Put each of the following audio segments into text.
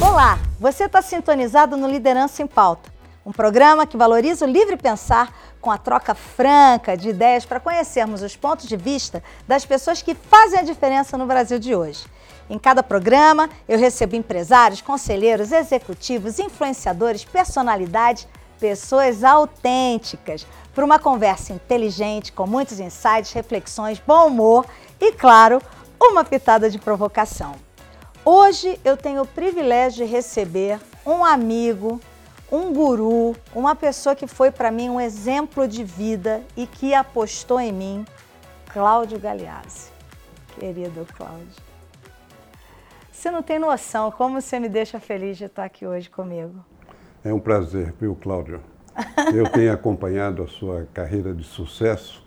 Olá, você está sintonizado no Liderança em Pauta, um programa que valoriza o livre pensar com a troca franca de ideias para conhecermos os pontos de vista das pessoas que fazem a diferença no Brasil de hoje. Em cada programa, eu recebo empresários, conselheiros, executivos, influenciadores, personalidades, pessoas autênticas, para uma conversa inteligente, com muitos insights, reflexões, bom humor e, claro, uma pitada de provocação. Hoje eu tenho o privilégio de receber um amigo, um guru, uma pessoa que foi para mim um exemplo de vida e que apostou em mim, Cláudio Galeazzi. Querido Cláudio. Você não tem noção como você me deixa feliz de estar aqui hoje comigo. É um prazer, viu, Cláudio? Eu tenho acompanhado a sua carreira de sucesso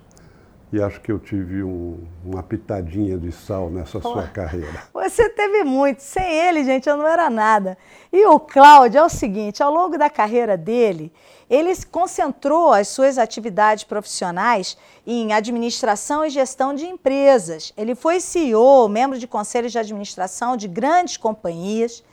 e acho que eu tive um, uma pitadinha de sal nessa Pô, sua carreira. Você teve muito. Sem ele, gente, eu não era nada. E o Cláudio é o seguinte: ao longo da carreira dele, ele concentrou as suas atividades profissionais em administração e gestão de empresas. Ele foi CEO, membro de conselhos de administração de grandes companhias.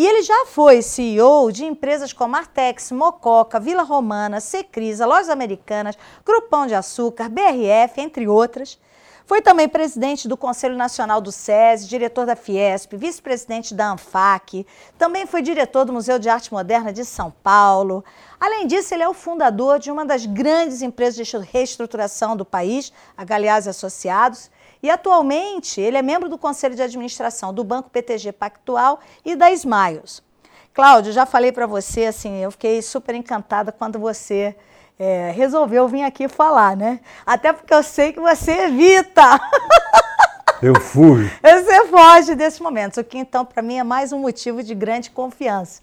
E ele já foi CEO de empresas como Artex, Mococa, Vila Romana, Secrisa, Lojas Americanas, Grupão de Açúcar, BRF, entre outras. Foi também presidente do Conselho Nacional do SESI, diretor da Fiesp, vice-presidente da ANFAC, também foi diretor do Museu de Arte Moderna de São Paulo. Além disso, ele é o fundador de uma das grandes empresas de reestruturação do país, a Galeazzi Associados, e atualmente ele é membro do Conselho de Administração do Banco PTG Pactual e da Smiles. Cláudio, já falei para você, assim, eu fiquei super encantada quando você é, resolveu vir aqui falar, né? Até porque eu sei que você evita. Eu fui. Você foge desses momentos, o que então para mim é mais um motivo de grande confiança.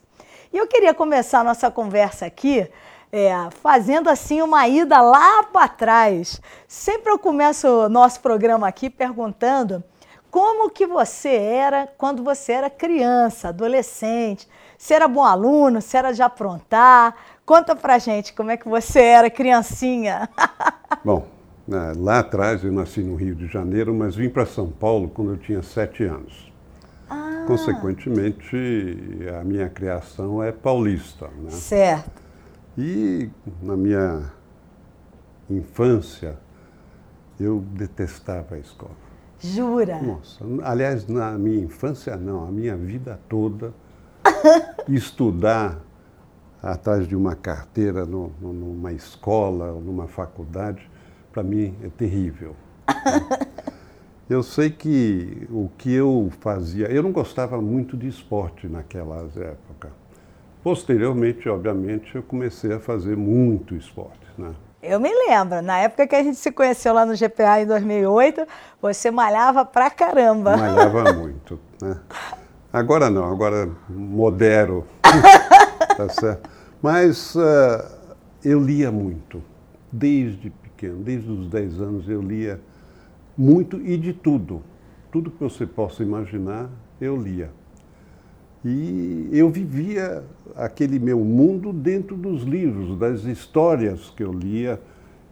E eu queria começar a nossa conversa aqui é, fazendo assim uma ida lá para trás. Sempre eu começo o nosso programa aqui perguntando como que você era quando você era criança, adolescente. Se era bom aluno, se era de aprontar. Conta pra gente como é que você era criancinha. Bom, né, lá atrás eu nasci no Rio de Janeiro, mas vim para São Paulo quando eu tinha sete anos. Ah. Consequentemente, a minha criação é paulista. Né? Certo. E na minha infância, eu detestava a escola. Jura? Nossa, aliás, na minha infância não, a minha vida toda, estudar atrás de uma carteira no, numa escola, numa faculdade, para mim é terrível. Eu sei que o que eu fazia, eu não gostava muito de esporte naquelas épocas. Posteriormente, obviamente, eu comecei a fazer muito esporte. Né? Eu me lembro, na época que a gente se conheceu lá no GPA em 2008, você malhava pra caramba. Malhava muito, né? Agora não, agora modero, tá certo? Mas uh, eu lia muito, desde pequeno, desde os 10 anos eu lia muito e de tudo. Tudo que você possa imaginar, eu lia. E eu vivia aquele meu mundo dentro dos livros, das histórias que eu lia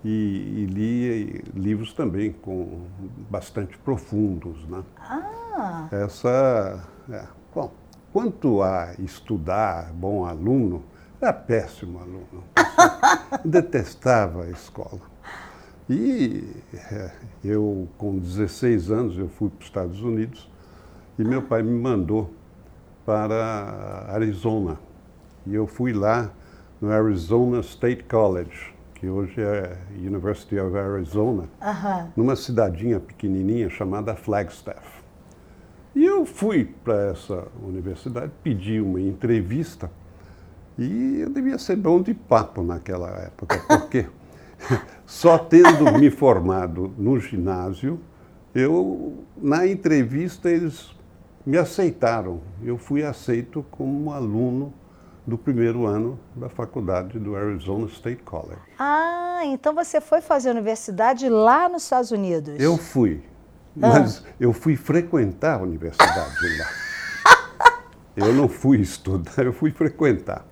e, e lia livros também com bastante profundos, né? Ah. Essa, é, bom, quanto a estudar, bom aluno, era péssimo aluno. detestava a escola. E é, eu, com 16 anos, eu fui para os Estados Unidos e meu pai me mandou para Arizona. E eu fui lá no Arizona State College, que hoje é University of Arizona, uh -huh. numa cidadinha pequenininha chamada Flagstaff. E eu fui para essa universidade, pedi uma entrevista e eu devia ser bom de papo naquela época, porque só tendo me formado no ginásio, eu na entrevista eles me aceitaram. Eu fui aceito como aluno do primeiro ano da faculdade do Arizona State College. Ah, então você foi fazer universidade lá nos Estados Unidos? Eu fui, ah. mas ah. eu fui frequentar a universidade lá. Eu não fui estudar, eu fui frequentar.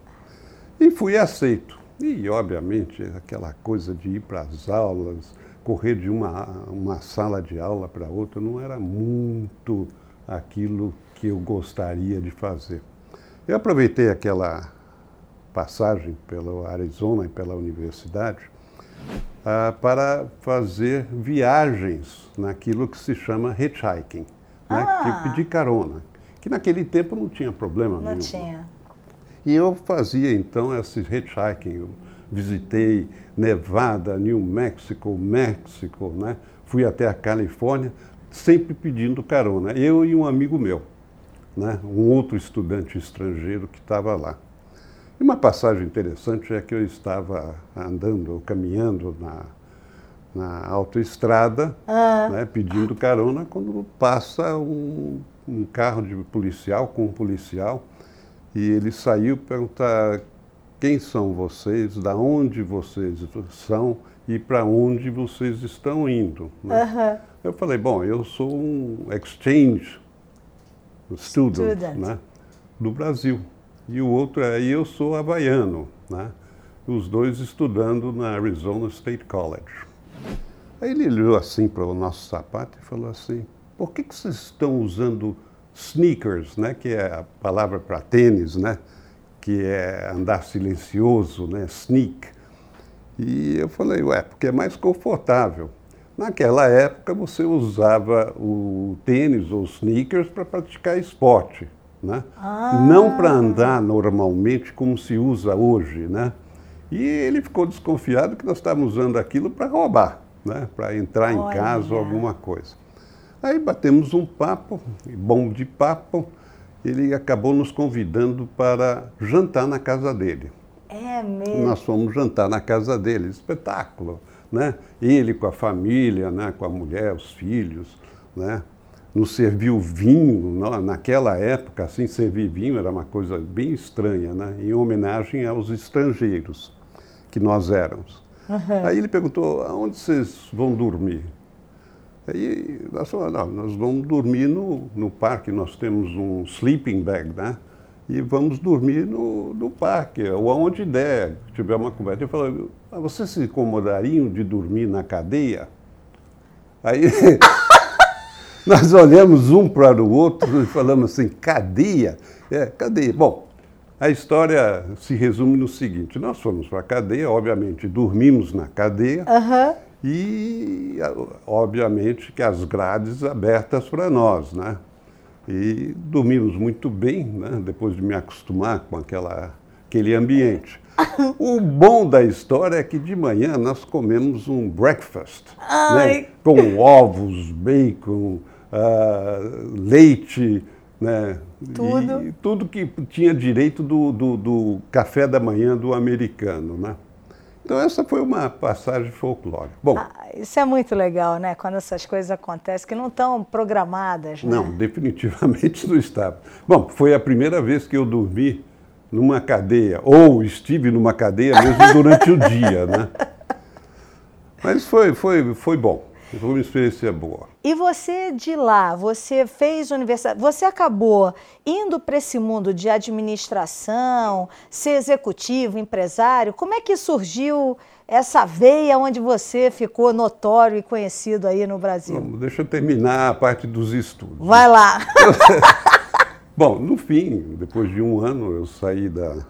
E fui aceito. E, obviamente, aquela coisa de ir para as aulas, correr de uma, uma sala de aula para outra não era muito aquilo que eu gostaria de fazer. Eu aproveitei aquela passagem pelo Arizona e pela universidade ah, para fazer viagens naquilo que se chama hitchhiking, né? Ah. que pedir carona, que naquele tempo não tinha problema Não nenhum. tinha. E eu fazia então esse hitchhiking. Eu visitei Nevada, New Mexico, México, né? fui até a Califórnia, sempre pedindo carona. Eu e um amigo meu, né? um outro estudante estrangeiro que estava lá. E uma passagem interessante é que eu estava andando, caminhando na, na autoestrada, né, pedindo carona, quando passa um, um carro de policial com um policial e ele saiu perguntar quem são vocês, da onde vocês são e para onde vocês estão indo. né? Aham. Eu falei, bom, eu sou um exchange student, Student. Né, do Brasil. E o outro é, e eu sou havaiano, né? Os dois estudando na Arizona State College. Aí ele olhou assim para o nosso sapato e falou assim, por que, que vocês estão usando sneakers, né? Que é a palavra para tênis, né? Que é andar silencioso, né? Sneak. E eu falei, ué, porque é mais confortável. Naquela época você usava o tênis ou sneakers para praticar esporte, né? Não para andar normalmente como se usa hoje, né? E ele ficou desconfiado que nós estávamos usando aquilo para roubar, né? Para entrar em Olha. casa ou alguma coisa. Aí batemos um papo, bom de papo, ele acabou nos convidando para jantar na casa dele. É mesmo. Nós fomos jantar na casa dele, espetáculo, né? Ele com a família, né? com a mulher, os filhos, né? Nos serviu vinho, na- naquela época, assim, servir vinho era uma coisa bem estranha, né? Em homenagem aos estrangeiros que nós éramos. Aí ele perguntou, aonde vocês vão dormir? Aí nós falamos, nós vamos dormir no, no parque, nós temos um sleeping bag, né? E vamos dormir no, no parque, ou aonde der, tiver uma conversa. Eu falei, ah, vocês se incomodariam de dormir na cadeia? Aí nós olhamos um para o outro e falamos assim, cadeia? É, cadeia. Bom, a história se resume no seguinte, nós fomos para a cadeia, obviamente dormimos na cadeia, Aham. e, obviamente, que as grades abertas para nós, né? E dormimos muito bem, né? Depois de me acostumar com aquela, aquele ambiente. O bom da história é que de manhã nós comemos um breakfast, né? Com ovos, bacon, ah, leite, né? Tudo. E tudo que tinha direito do, do, do café da manhã do americano, né? Então essa foi uma passagem folclórica. Bom, Ah, isso é muito legal, né? Quando essas coisas acontecem que não estão programadas, né? Não, definitivamente não estava. Bom, foi a primeira vez que eu dormi numa cadeia, ou estive numa cadeia mesmo durante o dia, né? Mas foi, foi, foi bom, foi uma experiência boa. E você de lá, você fez universidade, você acabou indo para esse mundo de administração, ser executivo, empresário. Como é que surgiu essa veia onde você ficou notório e conhecido aí no Brasil? Deixa eu terminar a parte dos estudos. Vai lá. Bom, no fim, depois de um ano, eu saí da.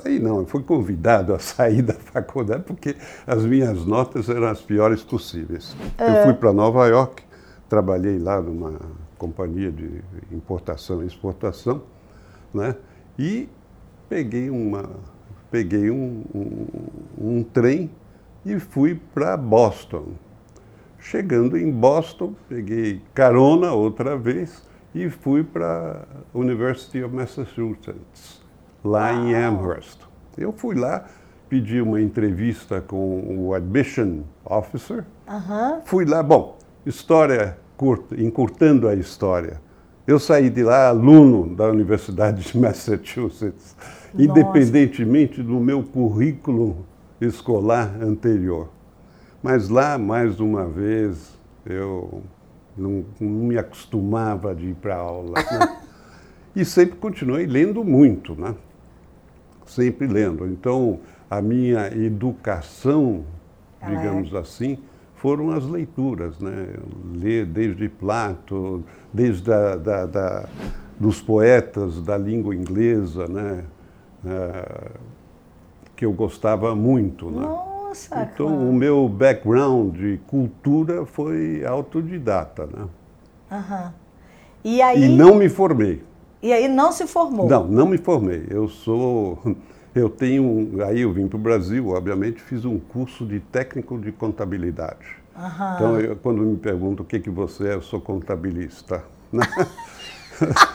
Saí não, eu fui convidado a sair da faculdade porque as minhas notas eram as piores possíveis. Eu fui para Nova York, trabalhei lá numa companhia de importação e exportação, né? E peguei uma, peguei um, um, um trem e fui para Boston. Chegando em Boston, peguei carona outra vez e fui para a University of Massachusetts, lá em Amherst. Eu fui lá, pedi uma entrevista com o admission officer. Aham. Fui lá, bom, história curta, encurtando a história. Eu saí de lá aluno da Universidade de Massachusetts, Nossa. independentemente do meu currículo escolar anterior. Mas lá, mais uma vez, eu não, não me acostumava de ir para aula. né? E sempre continuei lendo muito, né? Sempre lendo. Então, a minha educação, Ela é- digamos assim, foram as leituras, né? Ler desde Plato, desde a, da, da, dos poetas da língua inglesa, né? É, que eu gostava muito, né? Nossa, Então, o meu background de cultura foi autodidata, né? Aham. E aí, E não me formei. E aí não se formou? Não, não me formei. Eu sou. Eu tenho. Aí eu vim para o Brasil, obviamente, fiz um curso de técnico de contabilidade. Aham. Então, eu- quando me perguntam o que, que você é, eu sou contabilista. né?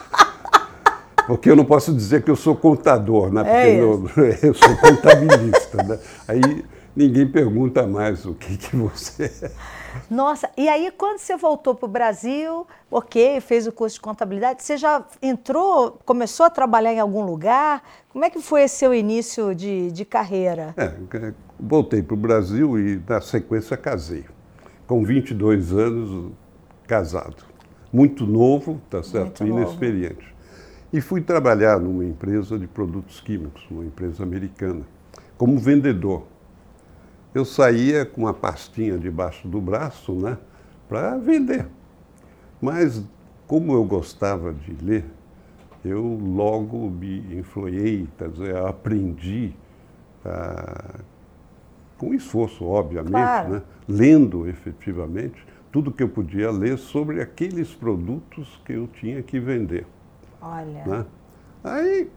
Porque eu não posso dizer que eu sou contador, né? Porque É eu, eu sou contabilista. Né? Aí ninguém pergunta mais o que, que você é. Nossa, e aí quando você voltou para o Brasil, ok, fez o curso de contabilidade, você já entrou, começou a trabalhar em algum lugar? Como é que foi esse seu início de, de carreira? É, voltei para o Brasil e, na sequência, casei. Com 22 anos, casado. Muito novo, tá certo? Muito novo. Inexperiente. E fui trabalhar numa empresa de produtos químicos, uma empresa americana, como vendedor. Eu saía com uma pastinha debaixo do braço, né, para vender. Mas, como eu gostava de ler, eu logo me influei, quer dizer, aprendi ah, com esforço, obviamente, Claro. né? lendo efetivamente tudo que eu podia ler sobre aqueles produtos que eu tinha que vender. Olha, Né? Aí,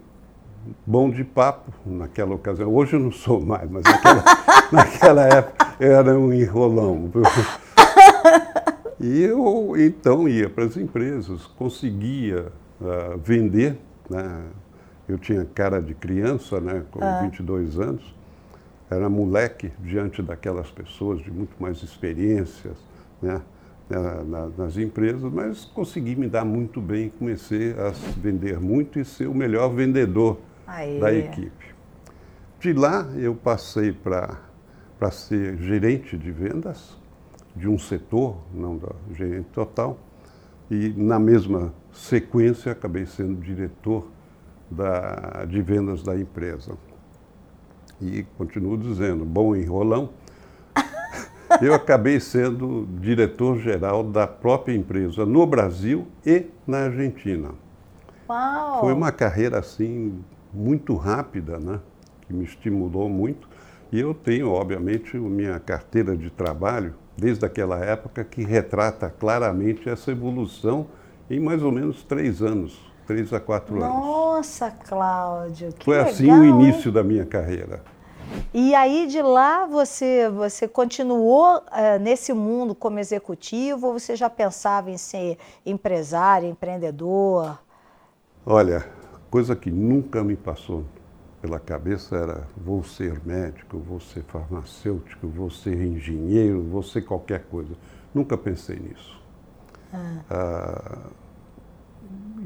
bom de papo naquela ocasião. Hoje eu não sou mais, mas naquela, naquela época eu era um enrolão. E eu então ia para as empresas, conseguia ah, vender. Né? Eu tinha cara de criança, né, com 22 anos. Era moleque diante daquelas pessoas de muito mais experiências né, na- na- nas empresas, mas consegui me dar muito bem. Comecei a vender muito e ser o melhor vendedor Aê. da equipe. De lá eu passei para ser gerente de vendas de um setor, não da gerente total, e na mesma sequência acabei sendo diretor da, de vendas da empresa. E continuo dizendo, bom enrolão, eu acabei sendo diretor-geral da própria empresa no Brasil e na Argentina. uau! Foi uma carreira assim muito rápida, né? Que me estimulou muito. E eu tenho, obviamente, a minha carteira de trabalho desde aquela época que retrata claramente essa evolução em mais ou menos três anos, três a quatro anos. Nossa, Cláudio, que Foi legal, assim o hein? início da minha carreira. E aí de lá você você continuou eh, nesse mundo como executivo ou você já pensava em ser empresário, empreendedor? Olha, coisa que nunca me passou pela cabeça era vou ser médico, vou ser farmacêutico, vou ser engenheiro, vou ser qualquer coisa. Nunca pensei nisso. Ah,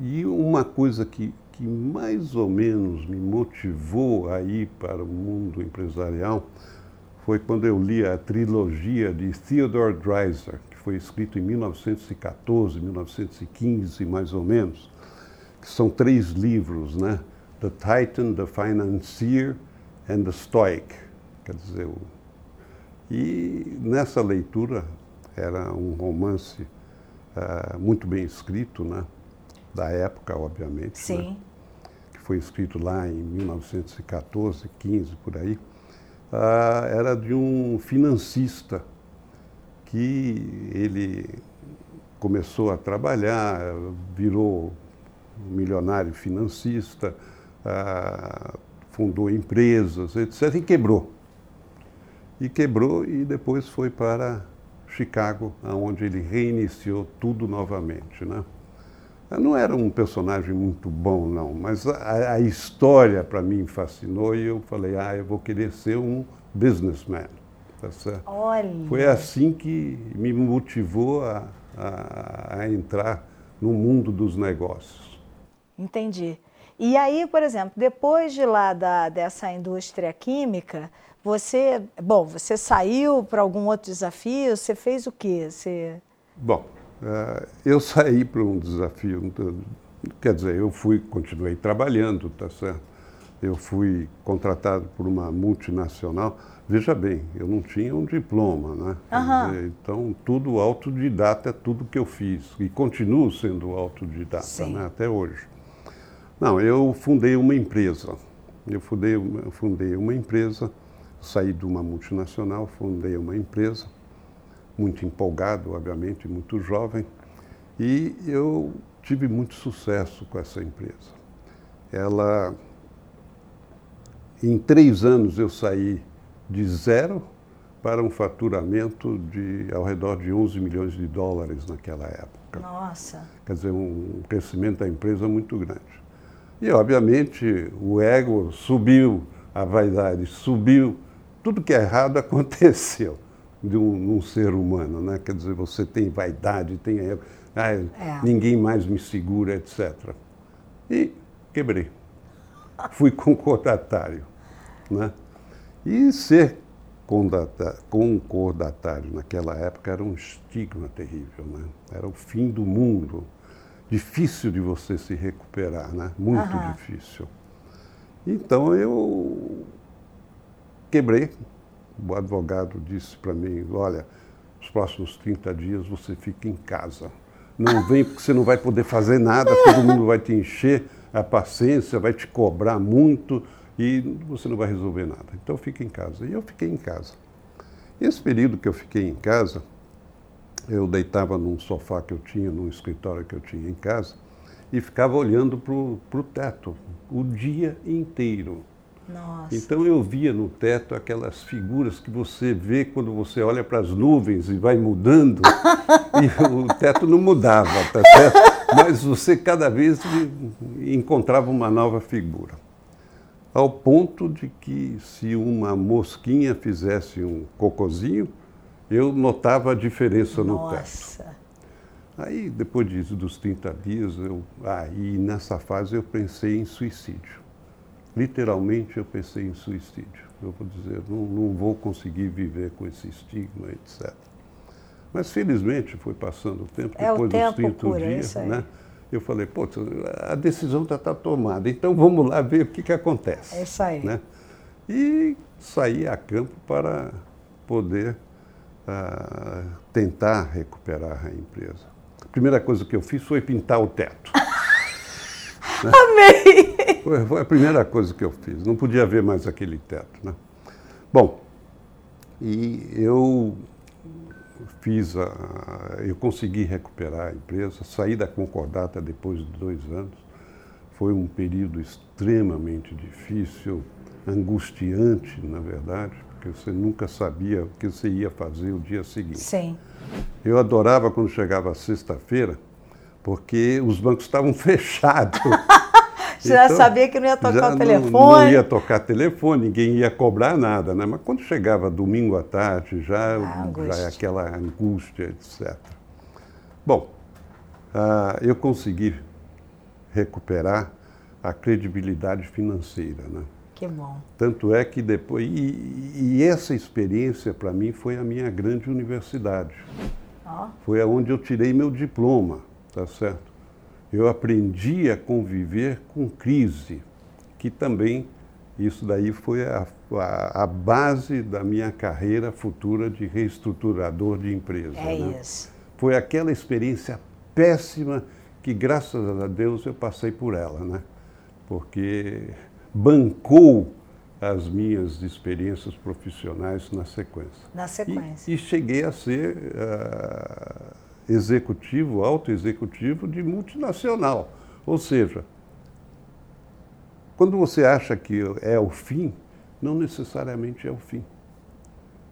e uma coisa que, que mais ou menos me motivou a ir para o mundo empresarial foi quando eu li a trilogia de Theodore Dreiser, que foi escrito em 1914, 1915, mais ou menos, que são três livros, né? The Titan, The Financier and The Stoic. Quer dizer, o... e nessa leitura era um romance ah, muito bem escrito, né? Da época, obviamente. né? Sim. que foi escrito lá em 1914, 15 por aí, ah, era de um financista que ele começou a trabalhar, virou um milionário financista, ah, fundou empresas, etc., e quebrou. E quebrou e depois foi para Chicago, onde ele reiniciou tudo novamente, né? Não era um personagem muito bom, não, mas a, a história para mim fascinou e eu falei, ah, eu vou querer ser um businessman. Tá. Foi assim que me motivou a, a, a entrar no mundo dos negócios. Entendi. E aí, por exemplo, depois de lá da, dessa indústria química, você, bom, você saiu para algum outro desafio? Você fez o quê? Você... Bom, eh, eu saí para um desafio, quer dizer, eu fui, continuei trabalhando, tá certo? Eu fui contratado por uma multinacional. Veja bem, eu não tinha um diploma, né? Aham. Dizer, então, tudo autodidata, tudo que eu fiz. E continuo sendo autodidata, né? até hoje. Não, eu fundei uma empresa. Eu fundei, uma- fundei uma empresa, saí de uma multinacional, fundei uma empresa, muito empolgado, obviamente, muito jovem, e eu tive muito sucesso com essa empresa. Ela, em três anos, eu saí de zero para um faturamento de ao redor de 11 milhões de dólares naquela época. Nossa. Quer dizer, um crescimento da empresa muito grande. E, obviamente, o ego subiu, a vaidade subiu, tudo que é errado aconteceu de um, num ser humano, né? Quer dizer, você tem vaidade, tem ego, ah, É. ninguém mais me segura, etc. E quebrei. Fui concordatário, né? E ser concordatário naquela época era um estigma terrível, né? Era o fim do mundo. Difícil de você se recuperar, né? Muito Aham. difícil. Então eu quebrei. O advogado disse para mim, olha, os próximos 30 dias você fica em casa. Não vem porque você não vai poder fazer nada, todo mundo vai te encher a paciência, vai te cobrar muito e você não vai resolver nada. Então fica em casa. E eu fiquei em casa. Esse período que eu fiquei em casa, eu deitava num sofá que eu tinha, num escritório que eu tinha em casa, e ficava olhando para o teto o dia inteiro. Nossa. Então eu via no teto aquelas figuras que você vê quando você olha para as nuvens e vai mudando, e o teto não mudava, tá certo? Mas você cada vez encontrava uma nova figura. Ao ponto de que se uma mosquinha fizesse um cocozinho, eu notava a diferença no teto. Nossa. Aí, depois disso, dos 30 dias, eu, aí nessa fase eu pensei em suicídio. Literalmente eu pensei em suicídio. Eu vou dizer, não, não vou conseguir viver com esse estigma, etc. Mas felizmente foi passando o tempo, É, o depois tempo dos 30 cura, é dias, né? Eu falei, pô, a decisão já está tomada, então vamos lá ver o que, que acontece. É isso aí. né? E saí a campo para poder ah, tentar recuperar a empresa. A primeira coisa que eu fiz foi pintar o teto. Amei! Foi, foi a primeira coisa que eu fiz. Não podia ver mais aquele teto. Né? Bom, e eu fiz a, eu consegui recuperar a empresa, saí da concordata depois de dois anos. Foi um período extremamente difícil, angustiante, na verdade, porque você nunca sabia o que você ia fazer o dia seguinte. Sim. Eu adorava quando chegava a sexta-feira, porque os bancos estavam fechados. Você já Então, sabia que não ia tocar já o não- telefone. Não, ia tocar telefone, ninguém ia cobrar nada, né? Mas quando chegava domingo à tarde, já, Ah, já é aquela angústia, etc. Bom, ah, eu consegui recuperar a credibilidade financeira, né? Que bom. Tanto é que depois. E, e essa experiência, para mim, foi a minha grande universidade. Ó, Foi aonde eu tirei meu diploma, tá certo? Eu aprendi a conviver com crise, que também isso daí foi a, a, a base da minha carreira futura de reestruturador de empresa. é né? isso. Foi aquela experiência péssima que, graças a Deus, eu passei por ela, né? Porque bancou as minhas experiências profissionais na sequência. Na E, sequência. e cheguei a ser ah, executivo, alto executivo de multinacional. Ou seja, quando você acha que é o fim, não necessariamente é o fim.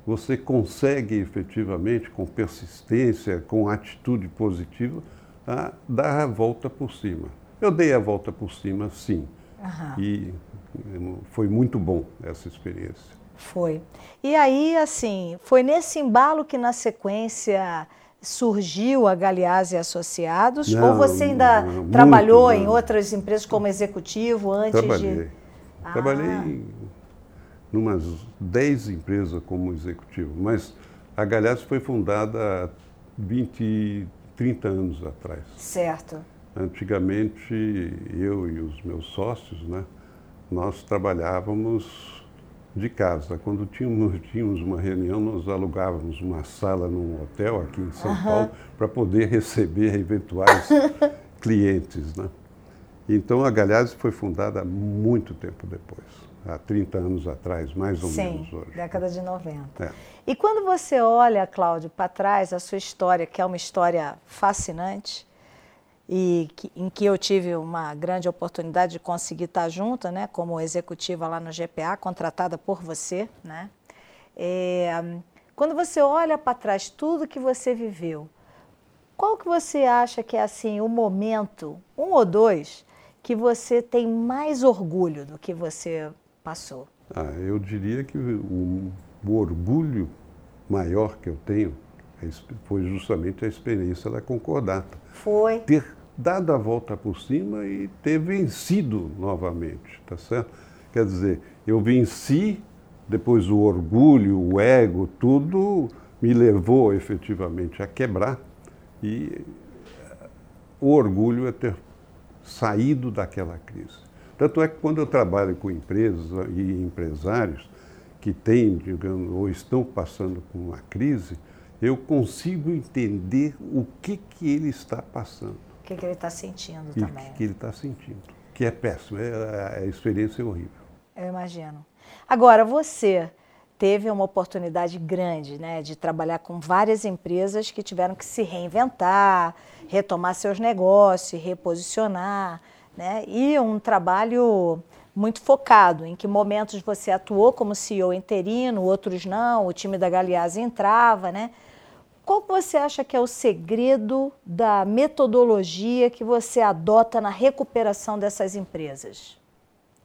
Você consegue efetivamente, com persistência, com atitude positiva, a dar a volta por cima. Eu dei a volta por cima, sim. Aham. E foi muito bom essa experiência. Foi. E aí, assim, foi nesse embalo que na sequência surgiu a Galeazzi Associados? ou Não, você ainda não, muito trabalhou em outras empresas como executivo antes Trabalhei. de. Ah. Trabalhei em umas 10 empresas como executivo, mas a Galhaço foi fundada há 20, 30 anos atrás. Certo. Antigamente, eu e os meus sócios, né, nós trabalhávamos de casa. Quando tínhamos, tínhamos uma reunião, nós alugávamos uma sala num hotel aqui em São uhum. Paulo para poder receber eventuais clientes. Né? Então a Galhazes foi fundada muito tempo depois, há 30 anos atrás, mais ou Sim, menos hoje. década de 90. É. E quando você olha, Cláudio, para trás, a sua história, que é uma história fascinante, e que, em que eu tive uma grande oportunidade de conseguir estar junto, né, como executiva lá no GPA, contratada por você, né? É, quando você olha para trás tudo que você viveu, qual que você acha que é assim o momento, um ou dois, que você tem mais orgulho do que você passou? Ah, eu diria que o, o orgulho maior que eu tenho foi justamente a experiência da concordata. Foi. Ter dado a volta por cima e ter vencido novamente, tá certo? Quer dizer, eu venci, depois o orgulho, o ego, tudo me levou efetivamente a quebrar e o orgulho é ter saído daquela crise. Tanto é que quando eu trabalho com empresas e empresários que têm, digamos, ou estão passando por uma crise, eu consigo entender o que, que ele está passando. O que, que ele está sentindo e também. O que, que ele está sentindo. Que é péssimo, é, a experiência é horrível. Eu imagino. Agora, você teve uma oportunidade grande né, de trabalhar com várias empresas que tiveram que se reinventar, retomar seus negócios, reposicionar, né, e um trabalho muito focado, em que momentos você atuou como CEO interino, outros não, o time da Galeazzi entrava, né? Qual você acha que é o segredo da metodologia que você adota na recuperação dessas empresas?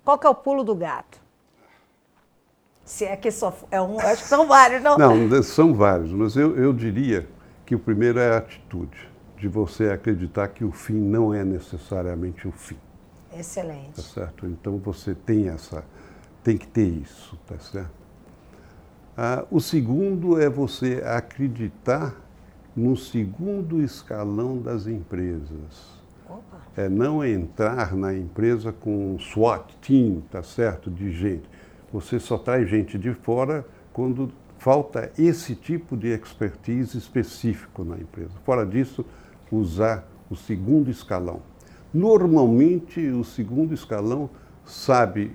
Qual que é o pulo do gato? Se é que só é um, acho que são vários, não? Não, são vários, mas eu, eu diria que o primeiro é a atitude, de você acreditar que o fim não é necessariamente o fim. Excelente. Tá certo? Então você tem essa, tem que ter isso, tá certo? Ah, o segundo é você acreditar no segundo escalão das empresas. Opa. É não entrar na empresa com um SWAT team, tá certo, de gente. Você só traz gente de fora quando falta esse tipo de expertise específico na empresa. Fora disso, usar o segundo escalão. Normalmente, o segundo escalão sabe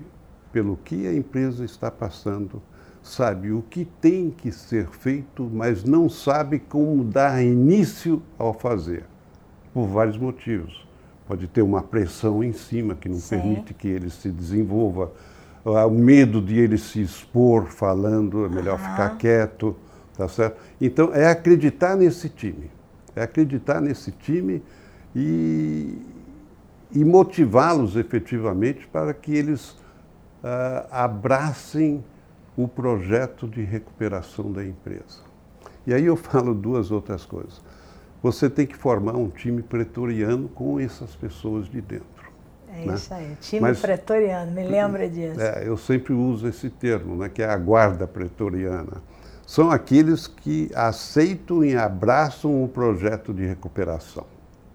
pelo que a empresa está passando, sabe o que tem que ser feito, mas não sabe como dar início ao fazer, por vários motivos. Pode ter uma pressão em cima que não Sim. permite que ele se desenvolva, o medo de ele se expor falando, é melhor uhum. ficar quieto, tá certo? Então, é acreditar nesse time, é acreditar nesse time e, e motivá-los efetivamente para que eles uh, abracem o projeto de recuperação da empresa. E aí eu falo duas outras coisas. Você tem que formar um time pretoriano com essas pessoas de dentro. É né? isso aí, time Mas, pretoriano, me lembra disso. É, eu sempre uso esse termo, né, que é a guarda pretoriana. São aqueles que aceitam e abraçam o projeto de recuperação.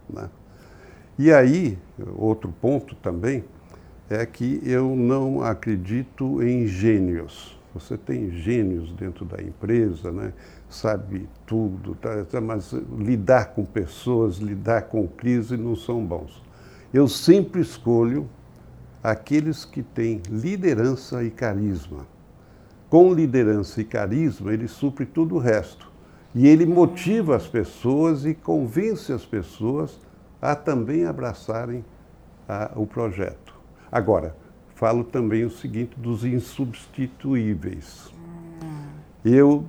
Né? E aí, outro ponto também, é que eu não acredito em gênios. Você tem gênios dentro da empresa, né? sabe tudo, tá, tá, mas lidar com pessoas, lidar com crise não são bons. Eu sempre escolho aqueles que têm liderança e carisma. Com liderança e carisma, ele supre tudo o resto. E ele motiva as pessoas e convence as pessoas a também abraçarem a, o projeto. Agora, falo também o seguinte dos insubstituíveis. Eu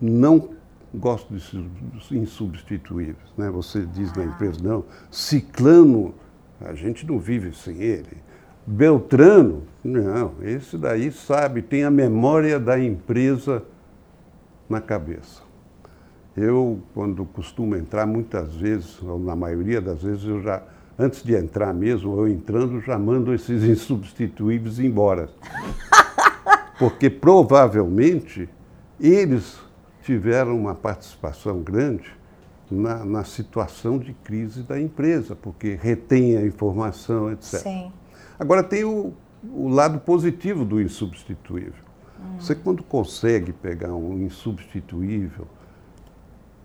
não gosto dos insubstituíveis. Né? Você diz na empresa, não, ciclano, a gente não vive sem ele. Beltrano, não, esse daí sabe, tem a memória da empresa na cabeça. Eu, quando costumo entrar, muitas vezes, ou na maioria das vezes, eu já, antes de entrar mesmo, eu entrando, já mando esses insubstituíveis embora. Porque provavelmente eles tiveram uma participação grande na, na, situação de crise da empresa, porque retém a informação, etc. Sim. Agora tem o, o lado positivo do insubstituível. Hum. Você quando consegue pegar um insubstituível,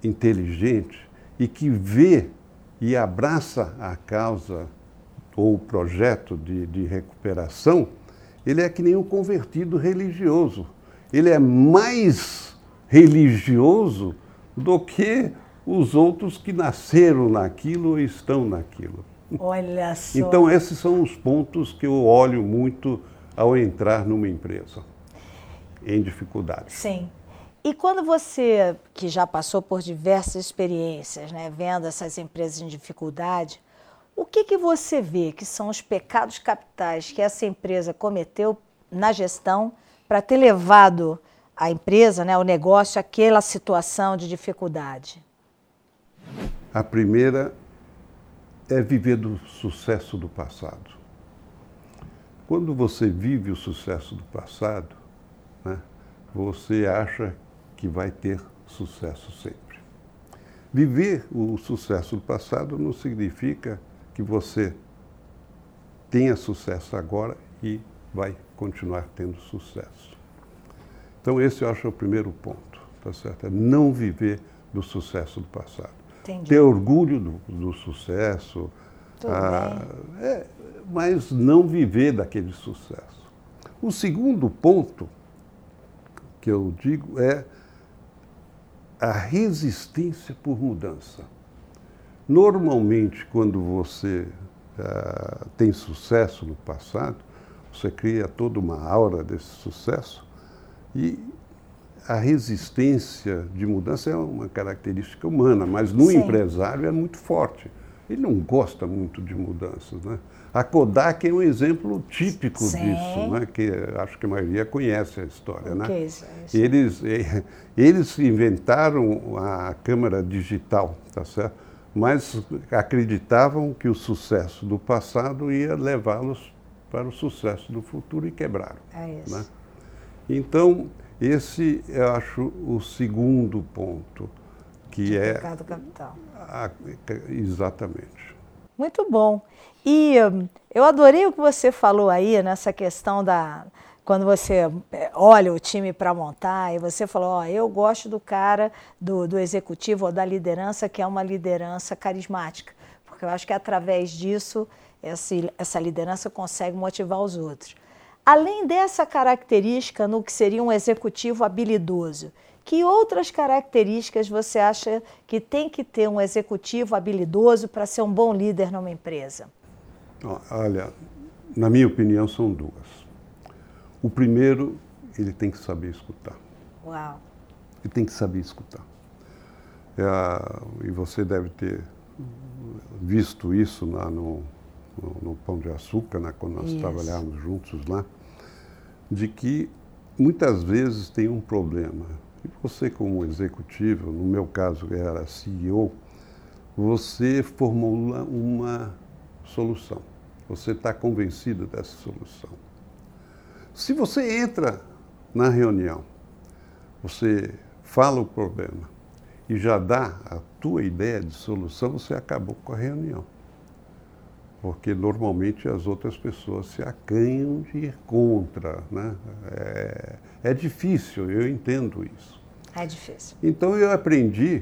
inteligente e que vê e abraça a causa ou o projeto de, de recuperação, ele é que nem um convertido religioso. Ele é mais religioso do que os outros que nasceram naquilo ou estão naquilo. Olha só. Então, esses são os pontos que eu olho muito ao entrar numa empresa em dificuldade. Sim. E quando você, que já passou por diversas experiências, né, vendo essas empresas em dificuldade, o que, que você vê que são os pecados capitais que essa empresa cometeu na gestão para ter levado a empresa, né, o negócio, àquela situação de dificuldade? A primeira é viver do sucesso do passado. Quando você vive o sucesso do passado, né, você acha que vai ter sucesso sempre. Viver o sucesso do passado não significa que você tenha sucesso agora e vai continuar tendo sucesso. Então esse eu acho é o primeiro ponto, tá certo? É não viver do sucesso do passado. Entendi. Ter orgulho do, do sucesso, ah, é, mas não viver daquele sucesso. O segundo ponto que eu digo é a resistência por mudança. Normalmente, quando você uh, tem sucesso no passado, você cria toda uma aura desse sucesso e a resistência de mudança é uma característica humana, mas no Sim. empresário é muito forte. Ele não gosta muito de mudanças, né? A Kodak é um exemplo típico Sim. disso, né? Que acho que a maioria conhece a história, O né? é isso? É isso. Eles, eh, eles inventaram a câmera digital, tá certo? Mas acreditavam que o sucesso do passado ia levá-los para o sucesso do futuro e quebraram. É isso. né? Então, esse eu acho o segundo ponto, que é Pecado capital. a- exatamente. Muito bom. E hum, eu adorei o que você falou aí nessa questão da quando você eh, olha o time para montar e você falou, ó, eu gosto do cara do, do executivo ou da liderança que é uma liderança carismática, porque eu acho que através disso esse, essa liderança consegue motivar os outros. Além dessa característica no que seria um executivo habilidoso, que outras características você acha que tem que ter um executivo habilidoso para ser um bom líder numa empresa? Olha, na minha opinião, são duas. O primeiro, ele tem que saber escutar. Uau. Ele tem que saber escutar. É, e você deve ter visto isso lá no, no, no Pão de Açúcar, né, quando nós Isso. trabalhávamos juntos lá, de que muitas vezes tem um problema. E você, como executivo, no meu caso era CEO, você formula uma solução. Você está convencido dessa solução. Se você entra na reunião, você fala o problema e já dá a tua ideia de solução, você acabou com a reunião. Porque normalmente as outras pessoas se acanham de ir contra. Né? É, é difícil, eu entendo isso. É difícil. Então eu aprendi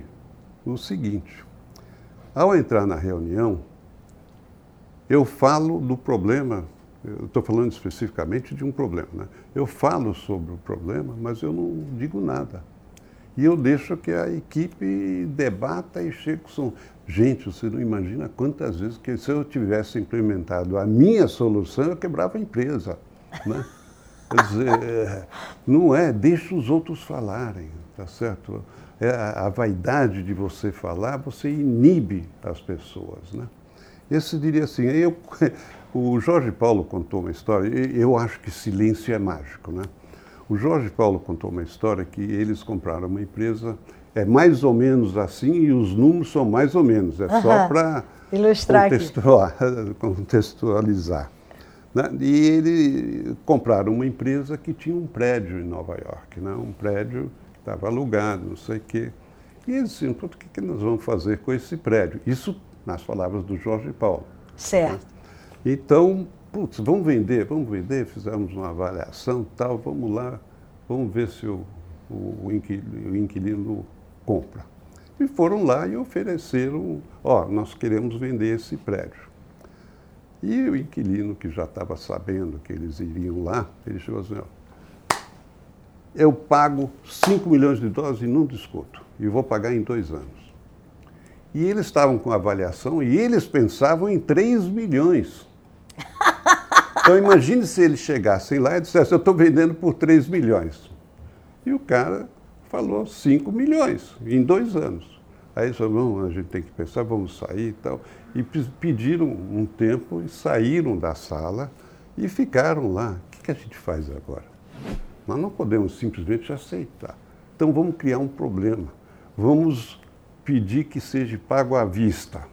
o seguinte: ao entrar na reunião, eu falo do problema, eu estou falando especificamente de um problema, né? Eu falo sobre o problema, mas eu não digo nada. E eu deixo que a equipe debata e chegue com som. Gente, você não imagina quantas vezes que se eu tivesse implementado a minha solução, eu quebrava a empresa. Né? Quer dizer, não é, deixa os outros falarem, tá certo? É a, vaidade de você falar, você inibe as pessoas, né? Esse diria assim, eu, o Jorge Paulo contou uma história, eu acho que silêncio é mágico, né? O Jorge Paulo contou uma história que eles compraram uma empresa, é mais ou menos assim, e os números são mais ou menos, é só para contextualizar. Né? E eles compraram uma empresa que tinha um prédio em Nova York, né? um prédio que estava alugado, não sei o quê. E eles disseram, "Puta, o que, que nós vamos fazer com esse prédio? Isso nas palavras do Jorge Paulo. Certo. Então, putz, vamos vender, vamos vender, fizemos uma avaliação tal, vamos lá vamos ver se o, o, inquilino, o inquilino compra. E foram lá e ofereceram, ó, nós queremos vender esse prédio. E o inquilino, que já estava sabendo que eles iriam lá, ele chegou assim, ó, eu pago 5 milhões de dólares e não discuto, e vou pagar em dois anos. E eles estavam com avaliação e eles pensavam em 3 milhões. Então imagine se eles chegassem lá e dissessem, eu estou vendendo por 3 milhões. E o cara falou 5 milhões em dois anos. Aí eles falaram, a gente tem que pensar, vamos sair e tal. E pediram um tempo e saíram da sala e ficaram lá. O que, a gente faz agora? Nós não podemos simplesmente aceitar. Então vamos criar um problema. Vamos pedir que seja pago à vista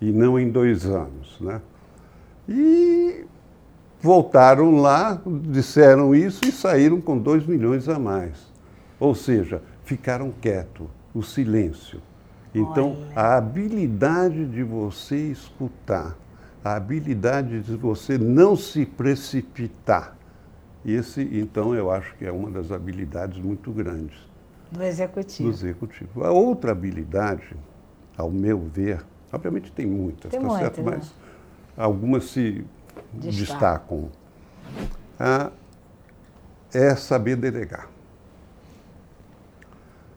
e não em dois anos. Né? E voltaram lá, disseram isso e saíram com dois milhões a mais. Ou seja, ficaram quietos, o silêncio. Então, a habilidade de você escutar, a habilidade de você não se precipitar, esse, então, eu acho que é uma das habilidades muito grandes. Do executivo. Do executivo. A outra habilidade, ao meu ver, obviamente tem muitas, tem tá muitas, certo? Né? Mas algumas se destacam. Ah, é saber delegar.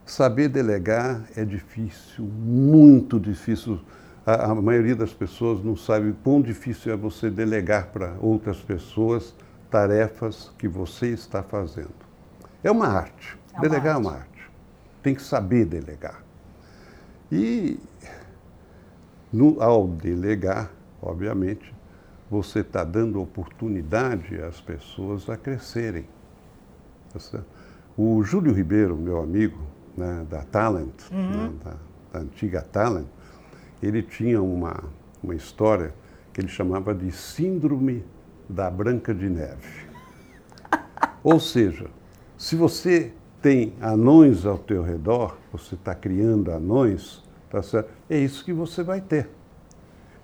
Saber delegar é difícil, muito difícil. A, a, maioria das pessoas não sabe quão difícil é você delegar para outras pessoas tarefas que você está fazendo. É uma arte. É uma delegar arte. é uma arte. Tem que saber delegar. E no, ao delegar, obviamente, você está dando oportunidade às pessoas a crescerem. Tá o Júlio Ribeiro, meu amigo, né, da Talent, uhum. né, da, da, antiga Talent, ele tinha uma, uma história que ele chamava de Síndrome da Branca de Neve. Ou seja, se você tem anões ao teu redor, você está criando anões, tá certo? é isso que você vai ter.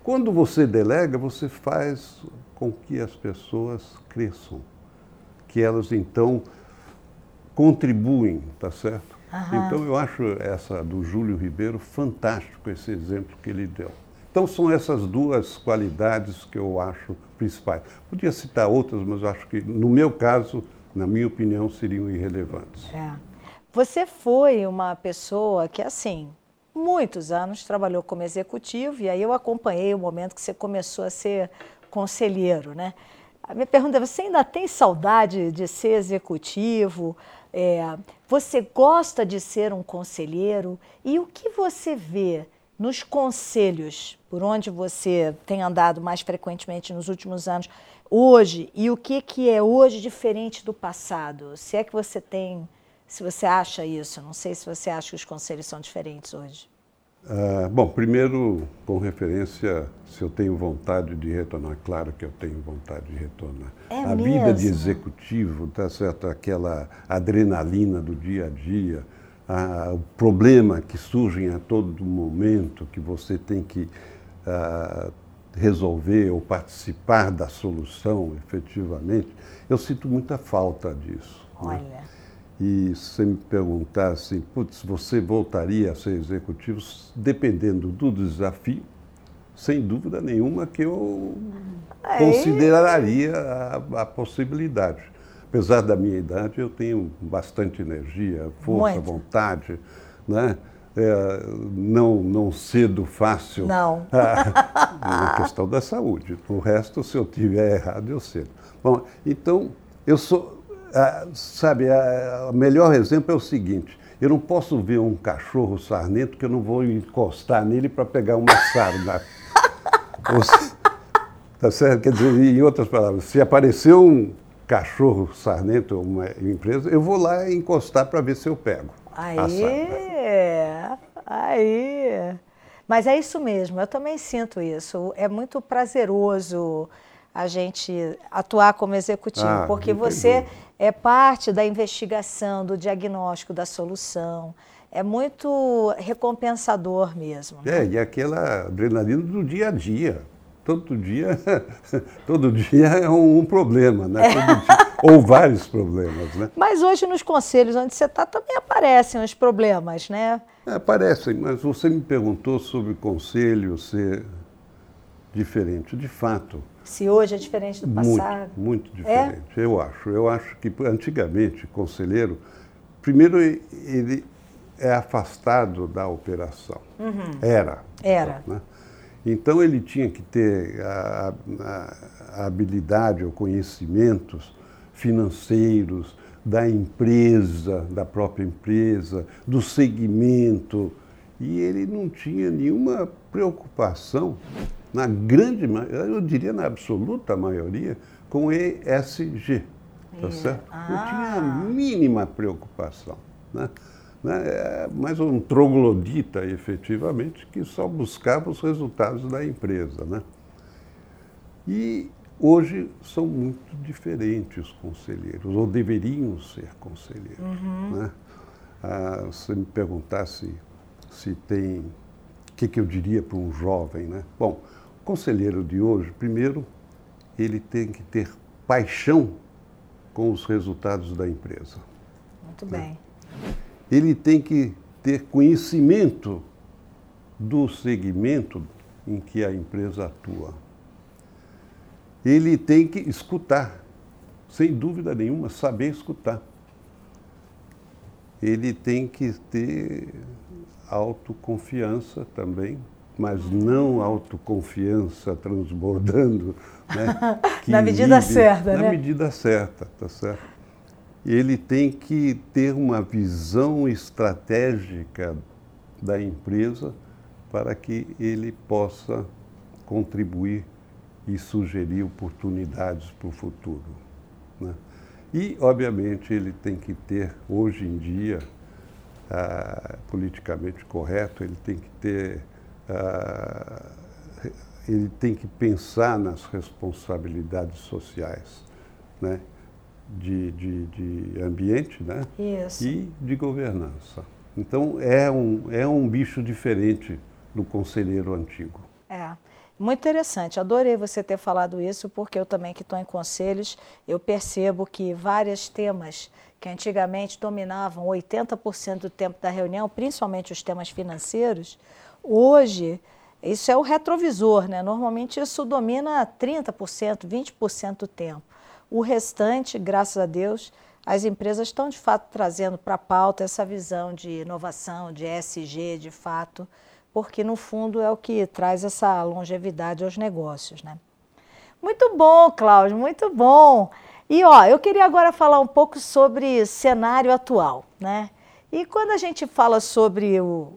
Quando você delega, você faz com que as pessoas cresçam, que elas então contribuem, tá certo? Aham. Então eu acho essa do Júlio Ribeiro fantástico esse exemplo que ele deu. Então são essas duas qualidades que eu acho principais. Podia citar outras, mas acho que no meu caso, na minha opinião, seriam irrelevantes. É. Você foi uma pessoa que assim muitos anos trabalhou como executivo e aí eu acompanhei o momento que você começou a ser conselheiro, né? A minha pergunta é: você ainda tem saudade de ser executivo? É, você gosta de ser um conselheiro? E o que você vê nos conselhos por onde você tem andado mais frequentemente nos últimos anos hoje? E o que, que é hoje diferente do passado? Se é que você tem se você acha isso. Não sei se você acha que os conselhos são diferentes hoje. Ah, bom, primeiro, com referência, se eu tenho vontade de retornar, claro que eu tenho vontade de retornar. É a mesmo? vida de executivo, tá certo? Aquela adrenalina do dia a dia, o problema que surge a todo momento, que você tem que ah, resolver ou participar da solução, efetivamente, eu sinto muita falta disso. Né? Olha. Né? E se me perguntasse, putz, você voltaria a ser executivo, dependendo do desafio, sem dúvida nenhuma que eu consideraria a, a, possibilidade. Apesar da minha idade, eu tenho bastante energia, força, Muito. vontade, né? É, não, não cedo fácil. Não. na questão da saúde. O resto, se eu tiver errado, eu cedo. Bom, então, eu sou ah, sabe, o melhor exemplo é o seguinte: eu não posso ver um cachorro sarnento que eu não vou encostar nele para pegar uma sarna. tá certo? Quer dizer, em outras palavras, se aparecer um cachorro sarnento, uma empresa, eu vou lá encostar para ver se eu pego. Aí, aí. Mas é isso mesmo, eu também sinto isso. É muito prazeroso a gente atuar como executivo, ah, porque você é parte da investigação, do diagnóstico, da solução. É muito recompensador mesmo. Né? É, e aquela adrenalina do dia a dia. Todo dia, todo dia é um, um problema, né? É. Dia, Ou vários problemas, né? Mas hoje nos conselhos onde você está também aparecem os problemas, né? É, aparecem, mas você me perguntou sobre conselho ser diferente. De fato. Se hoje é diferente do passado. Muito, muito diferente, é? eu acho. Eu acho que antigamente, conselheiro, primeiro ele é afastado da operação. Uhum. Era. Era. Né? Então ele tinha que ter a, a, a habilidade ou conhecimentos financeiros da empresa, da própria empresa, do segmento. E ele não tinha nenhuma preocupação, na grande, eu diria na absoluta maioria, com ESG. Tá é. certo? Ah. Não tinha a mínima preocupação. Né? né? É mais um troglodita, efetivamente, que só buscava os resultados da empresa. Né? E hoje são muito diferentes os conselheiros, ou deveriam ser conselheiros. Uhum. Né? Ah, se me perguntasse se tem. O que, que eu diria para um jovem? Né? Bom, conselheiro de hoje, primeiro, ele tem que ter paixão com os resultados da empresa. Muito né? bem ele tem que ter conhecimento do segmento em que a empresa atua. Ele tem que escutar, sem dúvida nenhuma, saber escutar. Ele tem que ter autoconfiança também, mas não autoconfiança transbordando. Né, na medida certa, na né? Na medida certa, tá certo? ele tem que ter uma visão estratégica da empresa para que ele possa contribuir e sugerir oportunidades para o futuro. Né? E, obviamente, ele tem que ter, hoje em dia, ah, politicamente correto, ele tem que ter. Ah, ele tem que pensar nas responsabilidades sociais. Né? de, de, de ambiente né? Isso. e de governança. Então, é um, é um bicho diferente do conselheiro antigo. É. Muito interessante, adorei você ter falado isso, porque eu também que estou em conselhos, eu percebo que vários temas que antigamente dominavam 80% do tempo da reunião, principalmente os temas financeiros, hoje isso é o retrovisor, né? Normalmente isso domina 30%, 20% do tempo. O restante, graças a Deus, as empresas estão de fato trazendo para a pauta essa visão de inovação, de ESG, de fato, porque no fundo é o que traz essa longevidade aos negócios, né? Muito bom, Cláudio, muito bom. E ó, eu queria agora falar um pouco sobre cenário atual, né? E quando a gente fala sobre o,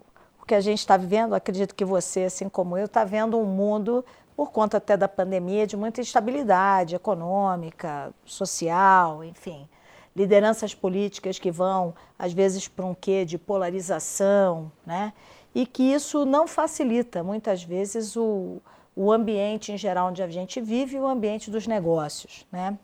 que a gente está vivendo, acredito que você, assim como eu, está vendo um mundo por conta até da pandemia, de muita instabilidade econômica, social, enfim. Lideranças políticas que vão, às vezes, para um quê de polarização, né? E que isso não facilita, muitas vezes, o, o ambiente em geral onde a gente vive e o ambiente dos negócios, né?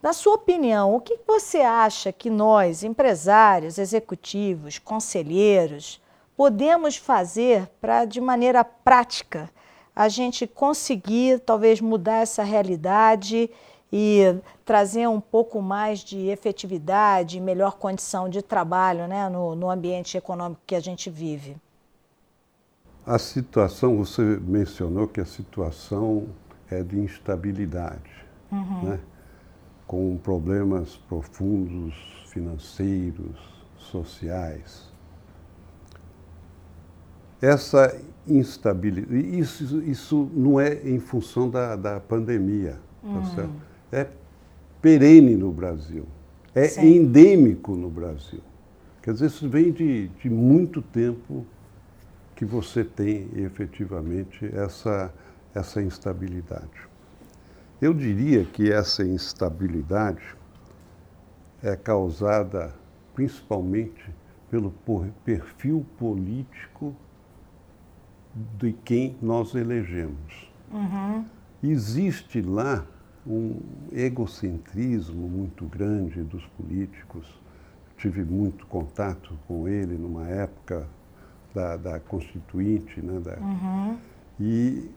Na sua opinião, o que você acha que nós, empresários, executivos, conselheiros, podemos fazer para, de maneira prática, a gente conseguir talvez mudar essa realidade e trazer um pouco mais de efetividade, melhor condição de trabalho né, no, no ambiente econômico que a gente vive? A situação, você mencionou que a situação é de instabilidade, uhum. né? com problemas profundos financeiros, sociais. Essa instabilidade. Isso, isso não é em função da, da pandemia, tá uhum. certo? É perene no Brasil. É Sim. endêmico no Brasil. Quer dizer, isso vem de, de muito tempo que você tem efetivamente essa, essa instabilidade. Eu diria que essa instabilidade é causada principalmente pelo perfil político de quem nós elegemos. Uhum. Existe lá um egocentrismo muito grande dos políticos. Tive muito contato com ele numa época da, da Constituinte, né, da, uhum. e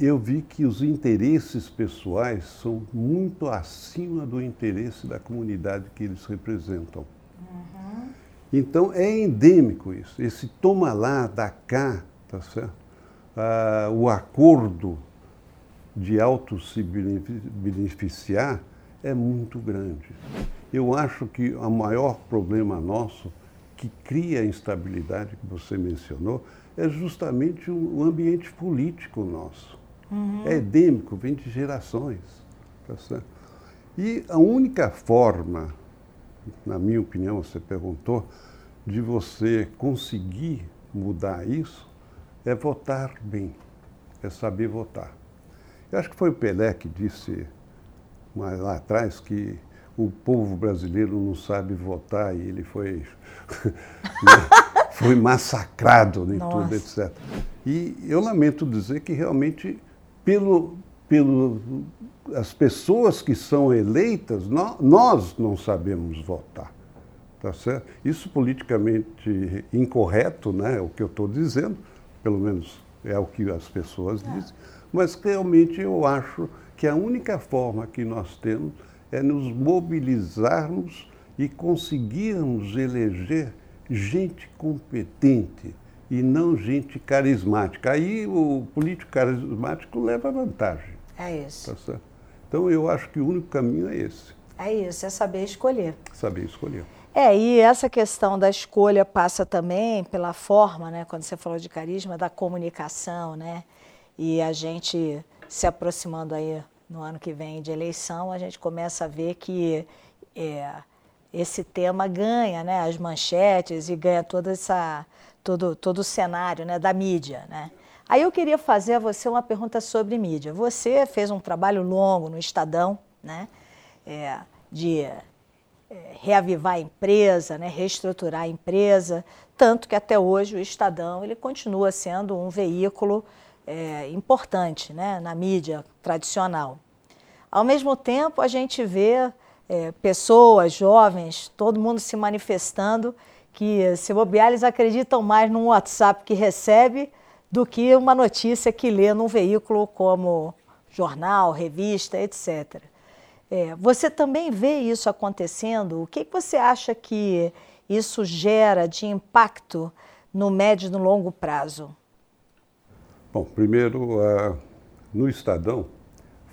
eu vi que os interesses pessoais são muito acima do interesse da comunidade que eles representam. Uhum. Então é endêmico isso, esse toma lá, dá cá, tá certo? Ah, o acordo de auto se beneficiar é muito grande. Eu acho que o maior problema nosso, que cria a instabilidade que você mencionou, é justamente o ambiente político nosso. Uhum. É endêmico, vem de gerações. Tá certo? E a única forma, na minha opinião, você perguntou, de você conseguir mudar isso é votar bem, é saber votar. Eu acho que foi o Pelé que disse lá atrás que o povo brasileiro não sabe votar e ele foi, né, foi massacrado em Nossa. tudo, etc. E eu lamento dizer que realmente, pelo, pelo as pessoas que são eleitas, nós, nós não sabemos votar. Tá certo? Isso politicamente incorreto, né, é o que eu estou dizendo, pelo menos é o que as pessoas é. dizem, mas realmente eu acho que a única forma que nós temos é nos mobilizarmos e conseguirmos eleger gente competente e não gente carismática. Aí o político carismático leva vantagem. É isso. Tá então eu acho que o único caminho é esse. É isso, é saber escolher. Saber escolher. É, e essa questão da escolha passa também pela forma, né, quando você falou de carisma, da comunicação, né? E a gente se aproximando aí no ano que vem de eleição, a gente começa a ver que é, esse tema ganha, né, as manchetes e ganha toda essa todo todo o cenário, né, da mídia, né? Aí eu queria fazer a você uma pergunta sobre mídia. Você fez um trabalho longo no Estadão, né, é, de é, reavivar a empresa, né, reestruturar a empresa, tanto que até hoje o Estadão ele continua sendo um veículo é, importante né, na mídia tradicional. Ao mesmo tempo, a gente vê é, pessoas, jovens, todo mundo se manifestando que, se bobear, eles acreditam mais num WhatsApp que recebe do que uma notícia que lê num veículo como jornal, revista, etc. É, você também vê isso acontecendo? O que, que você acha que isso gera de impacto no médio e no longo prazo? Bom, primeiro, uh, no Estadão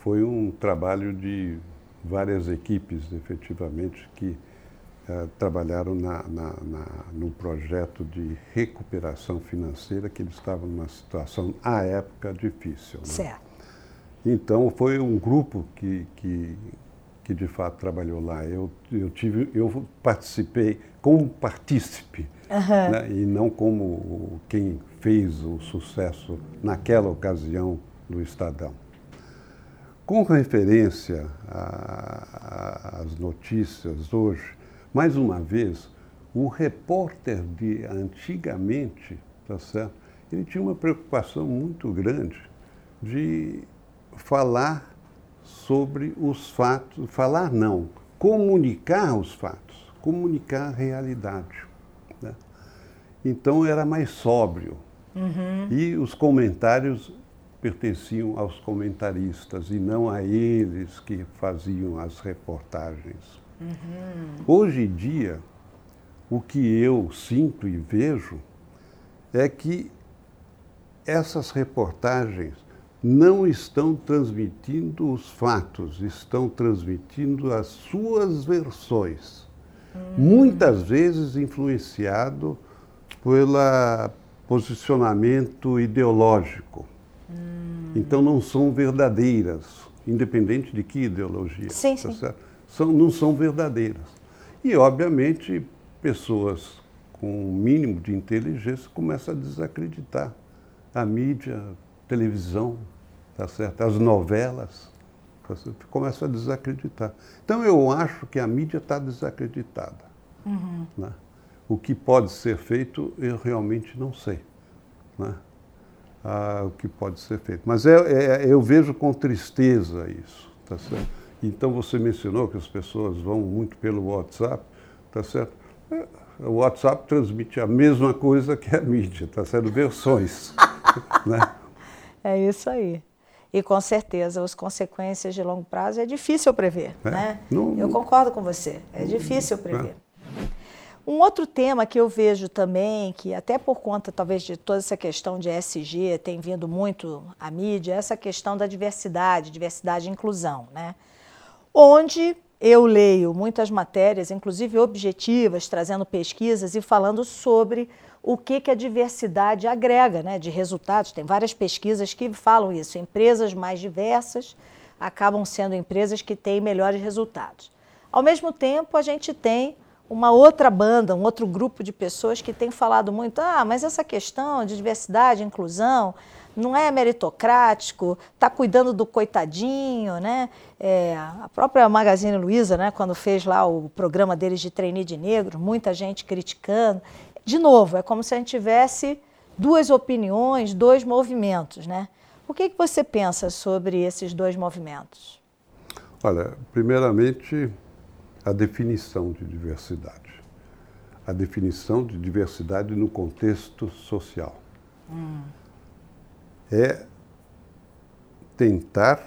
foi um trabalho de várias equipes, efetivamente, que uh, trabalharam na, na, na, no projeto de recuperação financeira, que eles estavam numa situação, à época, difícil. Né? Certo. Então, foi um grupo que, que que de fato trabalhou lá. Eu, eu, tive, eu participei como partícipe uhum. né, e não como quem fez o sucesso naquela ocasião do Estadão. Com referência às notícias hoje, mais uma vez, o repórter de antigamente, tá certo? Ele tinha uma preocupação muito grande de falar sobre os fatos, falar não, comunicar os fatos, comunicar a realidade. Né? Então era mais sóbrio. Uhum. E os comentários pertenciam aos comentaristas e não a eles que faziam as reportagens. Uhum. Hoje em dia, o que eu sinto e vejo é que essas reportagens não estão transmitindo os fatos, estão transmitindo as suas versões. Hum. Muitas vezes influenciado pelo posicionamento ideológico. Hum. Então não são verdadeiras, independente de que ideologia. Sim, tá sim. São, não são verdadeiras. E, obviamente, pessoas com um mínimo de inteligência começam a desacreditar a mídia, televisão, tá certo? as novelas, tá começa a desacreditar. Então eu acho que a mídia está desacreditada. Uhum. Né? O que pode ser feito, eu realmente não sei. Né? Ah, o que pode ser feito. Mas é, é, eu vejo com tristeza isso. Tá certo? Então você mencionou que as pessoas vão muito pelo WhatsApp, tá certo? É, o WhatsApp transmite a mesma coisa que a mídia, tá certo? Versões. né? É isso aí. E com certeza as consequências de longo prazo é difícil prever. É, né? Não, eu concordo com você, é difícil prever. É. Um outro tema que eu vejo também, que até por conta talvez de toda essa questão de SG tem vindo muito à mídia, é essa questão da diversidade, diversidade e inclusão, né? Onde eu leio muitas matérias, inclusive objetivas, trazendo pesquisas e falando sobre o que, que a diversidade agrega né, de resultados. Tem várias pesquisas que falam isso. Empresas mais diversas acabam sendo empresas que têm melhores resultados. Ao mesmo tempo, a gente tem uma outra banda, um outro grupo de pessoas que tem falado muito: ah, mas essa questão de diversidade, inclusão, não é meritocrático, está cuidando do coitadinho, né? É, a própria Magazine Luiza, né, quando fez lá o programa deles de trainee de negro, muita gente criticando. De novo, é como se a gente tivesse duas opiniões, dois movimentos, né? O que, que você pensa sobre esses dois movimentos? Olha, primeiramente, a definição de diversidade. A definição de diversidade no contexto social. Hum. É tentar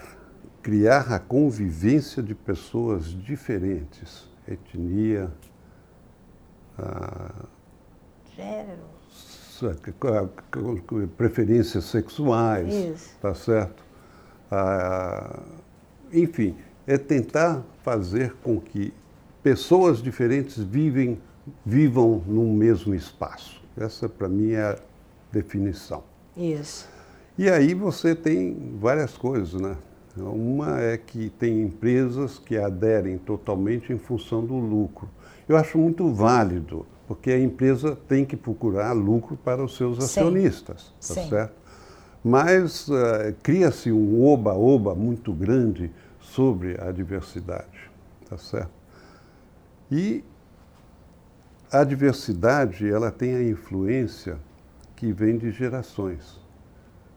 criar a convivência de pessoas diferentes, etnia, a Gênero. Preferências sexuais, Isso. tá certo? Ah, enfim, é tentar fazer com que pessoas diferentes vivem, vivam no mesmo espaço. Essa, para mim, é a definição. Isso. E aí você tem várias coisas, né? Uma é que tem empresas que aderem totalmente em função do lucro. Eu acho muito válido porque a empresa tem que procurar lucro para os seus acionistas, tá Sim. certo? Mas uh, cria-se um oba-oba muito grande sobre a diversidade, tá certo? E a diversidade, ela tem a influência que vem de gerações.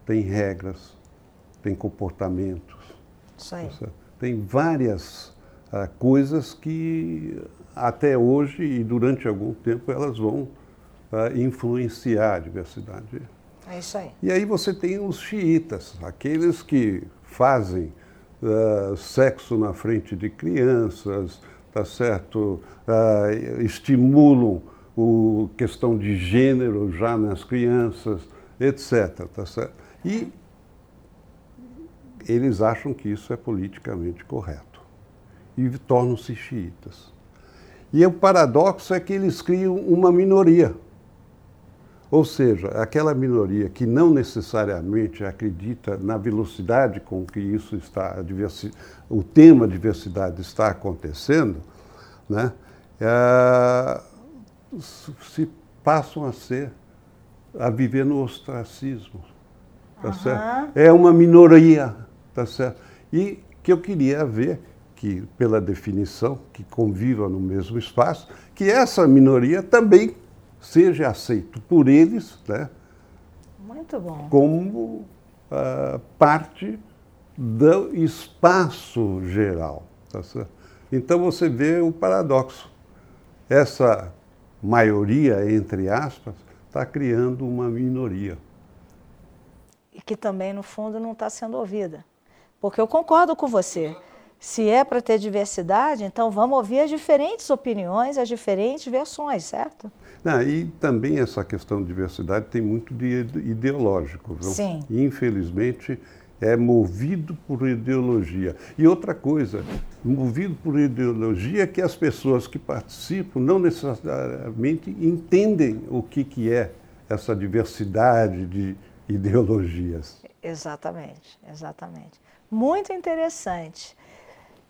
Tem regras, tem comportamentos. Tá tem várias uh, coisas que até hoje e durante algum tempo elas vão uh, influenciar a diversidade. É isso aí. E aí você tem os xiitas, aqueles que fazem uh, sexo na frente de crianças, tá certo? Uh, estimulam a questão de gênero já nas crianças, etc. Tá certo? E eles acham que isso é politicamente correto e tornam-se xiitas. E o paradoxo é que eles criam uma minoria. Ou seja, aquela minoria que não necessariamente acredita na velocidade com que isso está, o tema diversidade está acontecendo, né, é, se passam a ser, a viver no ostracismo. Tá uhum. certo? É uma minoria, tá certo? E que eu queria ver que, pela definição, que conviva no mesmo espaço, que essa minoria também seja aceito por eles, né? Muito bom. Como uh, parte do espaço geral. Tá então você vê o paradoxo. Essa maioria, entre aspas, está criando uma minoria. E que também, no fundo, não está sendo ouvida. Porque eu concordo com você. Se é para ter diversidade, então vamos ouvir as diferentes opiniões, as diferentes versões, certo? E também essa questão de diversidade tem muito de ideológico. Viu? Sim. Infelizmente, é movido por ideologia. E outra coisa, movido por ideologia é que as pessoas que participam não necessariamente entendem o que, que é essa diversidade de ideologias. Exatamente, exatamente. Muito interessante.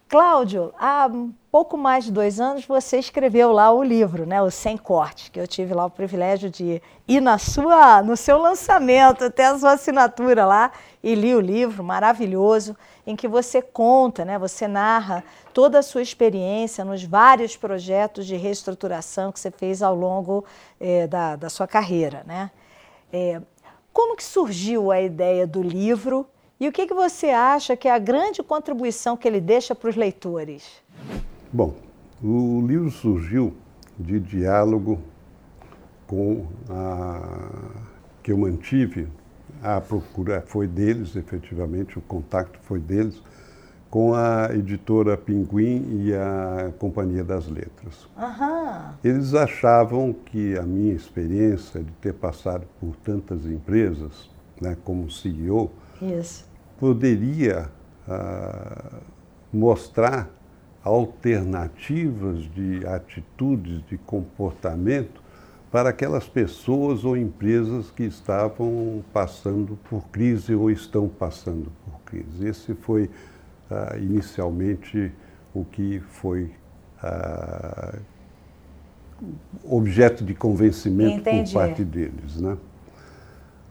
Cláudio, há pouco mais de dois anos você escreveu lá o livro, né, o Sem Cortes, que eu tive lá o privilégio de ir na sua, no seu lançamento, ter a sua assinatura lá e li o livro maravilhoso, em que você conta, né, você narra toda a sua experiência nos vários projetos de reestruturação que você fez ao longo é, da, da sua carreira, né? É, como que surgiu a ideia do livro e o que, que você acha que é a grande contribuição que ele deixa para os leitores? Bom, o livro surgiu de diálogo com a que eu mantive a procura foi deles, efetivamente, o contato foi deles com a editora Pinguim e a Companhia das Letras. Aham. Eles achavam que a minha experiência de ter passado por tantas empresas, né, como CEO, Isso. Poderia ah, mostrar alternativas de atitudes, de comportamento para aquelas pessoas ou empresas que estavam passando por crise ou estão passando por crise. Esse foi ah, inicialmente o que foi ah, objeto de convencimento Entendi. por parte deles. Né?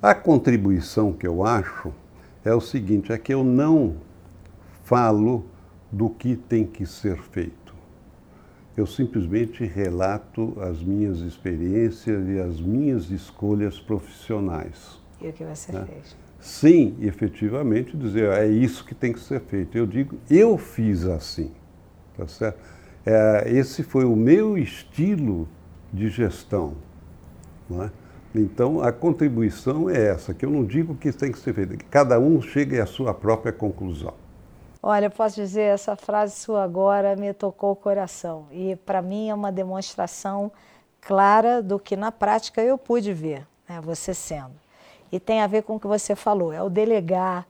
A contribuição que eu acho é o seguinte, é que eu não falo do que tem que ser feito. Eu simplesmente relato as minhas experiências e as minhas escolhas profissionais. E o que você Né? fez? Sem efetivamente dizer, é isso que tem que ser feito. Eu digo, eu fiz assim. Tá certo? É, esse foi o meu estilo de gestão. Não é? Então, a contribuição é essa, que eu não digo que tem que ser feito, que cada um chegue à sua própria conclusão. Olha, eu posso dizer, essa frase sua agora me tocou o coração. E para mim é uma demonstração clara do que na prática eu pude ver, né, você sendo. E tem a ver com o que você falou, é o delegar.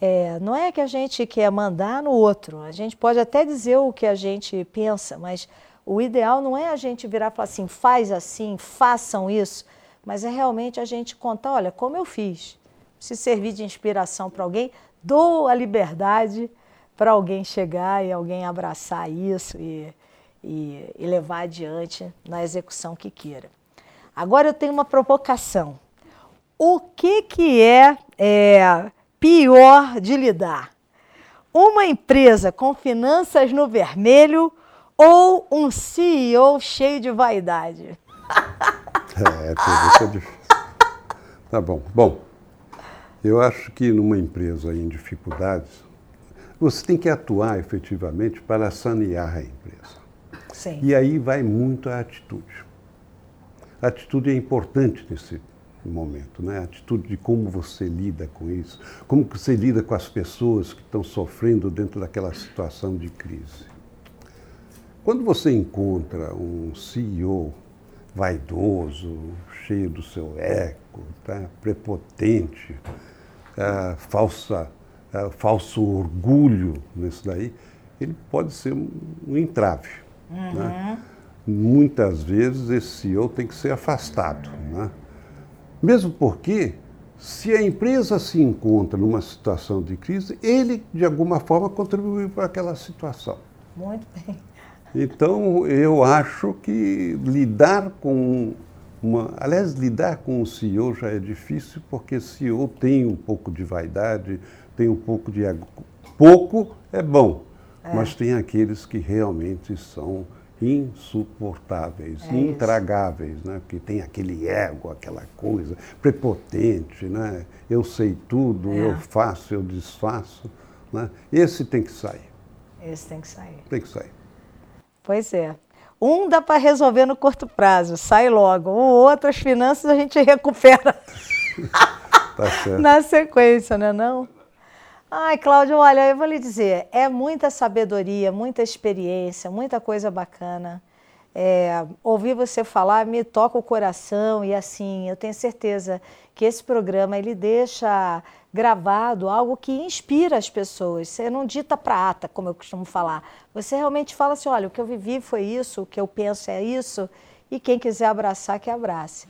É, não é que a gente quer mandar no outro, a gente pode até dizer o que a gente pensa, mas o ideal não é a gente virar e falar assim, faz assim, façam isso, mas é realmente a gente contar, olha, como eu fiz. Se servir de inspiração para alguém, dou a liberdade para alguém chegar e alguém abraçar isso e, e, e levar adiante na execução que queira. Agora eu tenho uma provocação. O que, que é, é pior de lidar? Uma empresa com finanças no vermelho ou um CEO cheio de vaidade? É, pergunta é difícil. Tá bom. Bom, eu acho que numa empresa em dificuldades, você tem que atuar efetivamente para sanear a empresa. Sim. E aí vai muito a atitude. A atitude é importante nesse momento, né? A atitude de como você lida com isso, como que você lida com as pessoas que estão sofrendo dentro daquela situação de crise. Quando você encontra um CEO vaidoso, cheio do seu eco, tá? prepotente, ah, falsa, ah, falso orgulho nisso daí, ele pode ser um, um entrave. Né? Muitas vezes esse CEO tem que ser afastado. Né? Mesmo porque, se a empresa se encontra numa situação de crise, ele, de alguma forma, contribuiu para aquela situação. Muito bem. Então, eu acho que lidar com uma. Aliás, lidar com o CEO já é difícil, porque o CEO tem um pouco de vaidade, tem um pouco de. ego. Pouco é bom, mas tem aqueles que realmente são insuportáveis, É isso. intragáveis, né? que tem aquele ego, aquela coisa prepotente, né? eu sei tudo, É. eu faço, eu desfaço. Né? Esse tem que sair, Esse tem que sair. tem que sair. Pois é. Um dá para resolver no curto prazo, sai logo. O outro, as finanças, a gente recupera Tá na sequência, né não? Ai, Cláudio, olha, eu vou lhe dizer, é muita sabedoria, muita experiência, muita coisa bacana. É, ouvir você falar me toca o coração e assim, eu tenho certeza que esse programa ele deixa gravado algo que inspira as pessoas. Você não dita para ata, como eu costumo falar. Você realmente fala assim, olha, o que eu vivi foi isso, o que eu penso é isso, e quem quiser abraçar, que abrace.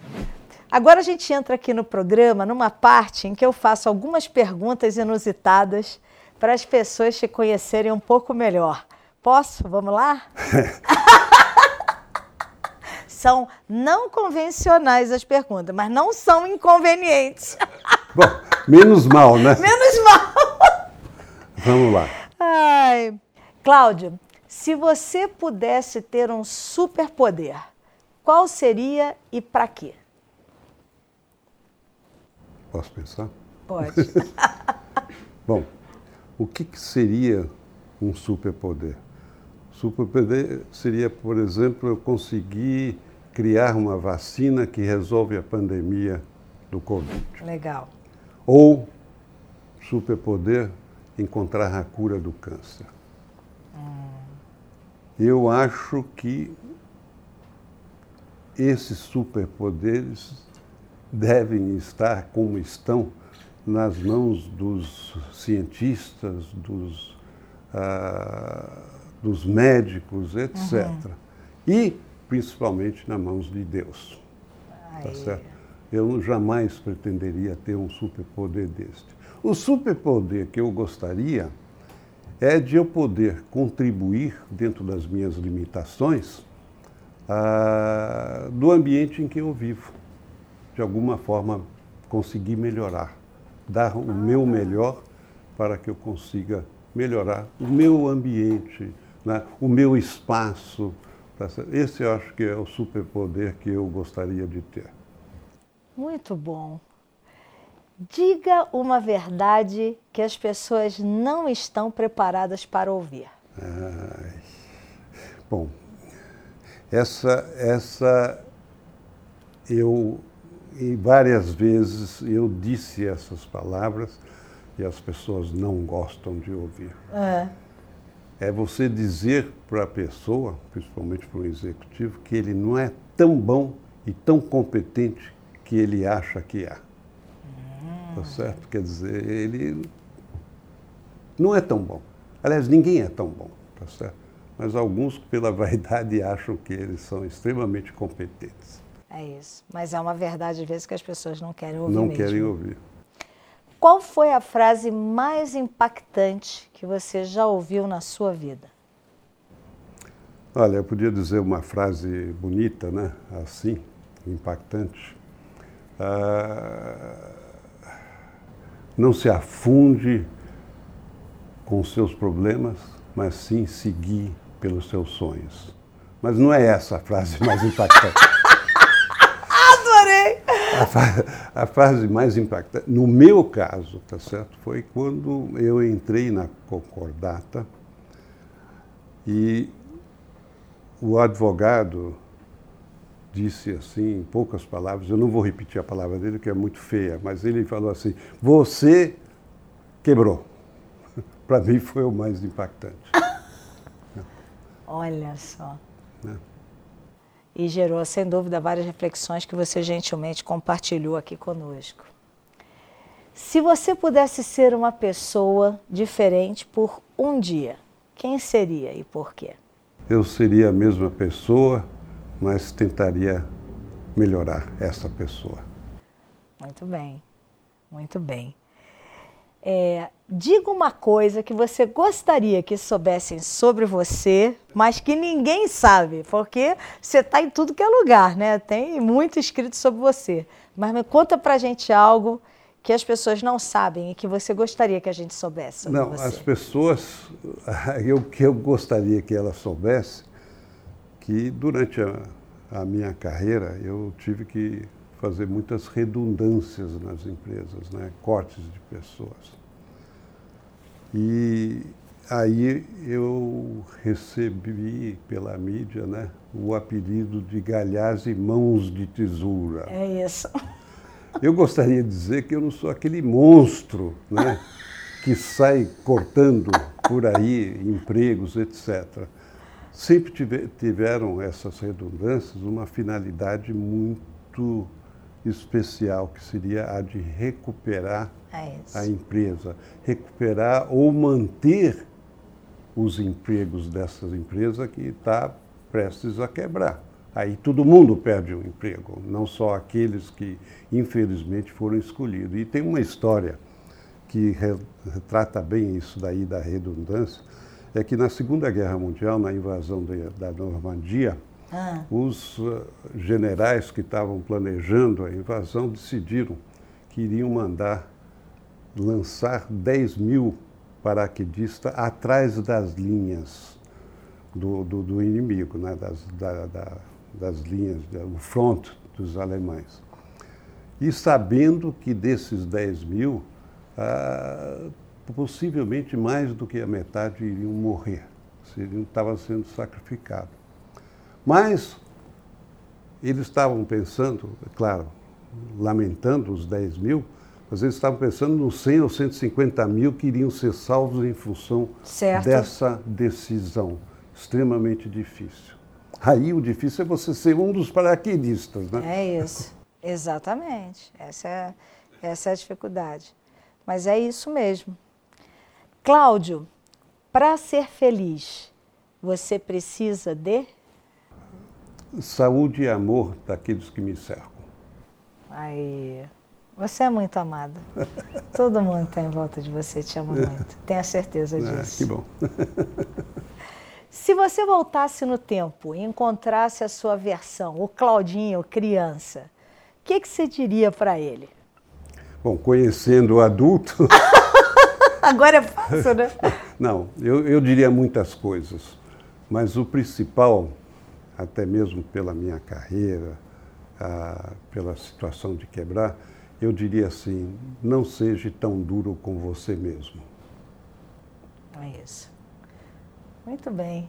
Agora a gente entra aqui no programa numa parte em que eu faço algumas perguntas inusitadas para as pessoas te conhecerem um pouco melhor. Posso? Vamos lá? são não convencionais as perguntas, mas não são inconvenientes. Bom, menos mal, né? Menos mal. Vamos lá. Ai. Cláudio, se você pudesse ter um superpoder, qual seria e para quê? Posso pensar? Pode. Bom, o que, que seria um superpoder? Superpoder seria, por exemplo, eu conseguir criar uma vacina que resolve a pandemia do Covid. Legal. Ou superpoder encontrar a cura do câncer. Eu acho que esses superpoderes devem estar como estão nas mãos dos cientistas, dos, ah, dos médicos, etc. Uhum. E principalmente nas mãos de Deus. Tá certo? Eu jamais pretenderia ter um superpoder deste. O superpoder que eu gostaria é de eu poder contribuir, dentro das minhas limitações, ah, do ambiente em que eu vivo. De alguma forma, conseguir melhorar, dar o meu melhor para que eu consiga melhorar o meu ambiente, né, o meu espaço. Tá Esse eu acho que é o superpoder que eu gostaria de ter. Muito bom. Diga uma verdade que as pessoas não estão preparadas para ouvir. Ai, bom, essa, essa eu e várias vezes eu disse essas palavras e as pessoas não gostam de ouvir. É, é você dizer para a pessoa, principalmente para o executivo, que ele não é tão bom e tão competente que ele acha que é. Tá certo? Quer dizer, ele não é tão bom. Aliás, ninguém é tão bom, tá certo? Mas alguns, pela vaidade, acham que eles são extremamente competentes. É isso. Mas é uma verdade, às vezes, que as pessoas não querem ouvir. Não mesmo. querem ouvir. Qual foi a frase mais impactante que você já ouviu na sua vida? Olha, eu podia dizer uma frase bonita, né? Assim, impactante. Ah, não se afunde com os seus problemas, mas sim seguir pelos seus sonhos. Mas não é essa a frase mais impactante. A, a, frase mais impactante, no meu caso, tá certo, foi quando eu entrei na concordata e o advogado disse assim, em poucas palavras, eu não vou repetir a palavra dele, que é muito feia, mas ele falou assim: Você quebrou. Para mim foi o mais impactante. Olha só. É. E gerou, sem dúvida, várias reflexões que você gentilmente compartilhou aqui conosco. Se você pudesse ser uma pessoa diferente por um dia, quem seria e por quê? Eu seria a mesma pessoa, mas tentaria melhorar essa pessoa. Muito bem, muito bem. É, diga uma coisa que você gostaria que soubessem sobre você, mas que ninguém sabe, porque você está em tudo que é lugar, né? Tem muito escrito sobre você. Mas me conta pra gente algo que as pessoas não sabem e que você gostaria que a gente soubesse sobre não, você. as pessoas, o que eu gostaria que elas soubessem que durante a, a minha carreira eu tive que fazer muitas redundâncias nas empresas, né? cortes de pessoas. E aí eu recebi pela mídia né, o apelido de Galhaz e Mãos de Tesoura. É isso. Eu gostaria de dizer que eu não sou aquele monstro né, que sai cortando por aí empregos, etc sempre tiveram essas redundâncias uma finalidade muito especial, que seria a de recuperar é a empresa, recuperar ou manter os empregos dessas empresas que está prestes a quebrar. Aí todo mundo perde o um emprego, não só aqueles que infelizmente foram escolhidos. E tem uma história que retrata bem isso daí da redundância é que na Segunda Guerra Mundial, na invasão de, da Normandia, ah. os uh, generais que estavam planejando a invasão decidiram que iriam mandar lançar 10 mil paraquedistas atrás das linhas do, do, do inimigo, né? das, da, da, das linhas, do front dos alemães. E sabendo que desses 10 mil, ah, possivelmente mais do que a metade iriam morrer, seriam, estavam sendo sacrificados. Mas eles estavam pensando, claro, lamentando os 10 mil, Mas eles estavam pensando nos 100 ou 150 mil que iriam ser salvos em função certo. dessa decisão extremamente difícil. Aí o difícil é você ser um dos paraquedistas, né? É isso, exatamente. Essa é, essa é a dificuldade. Mas é isso mesmo. Cláudio, para ser feliz, você precisa de? Saúde e amor daqueles que me cercam. Aí, você é muito amado. Todo mundo está em volta de você, te ama muito. Tenha certeza Ah, disso. que bom. Se você voltasse no tempo e encontrasse a sua versão, o Claudinho criança, o que, que você diria para ele? Bom, conhecendo o adulto, Agora é fácil, né? não, eu, eu diria muitas coisas, mas o principal, até mesmo pela minha carreira, ah, pela situação de quebrar, eu diria assim: não seja tão duro com você mesmo. É isso. Muito bem.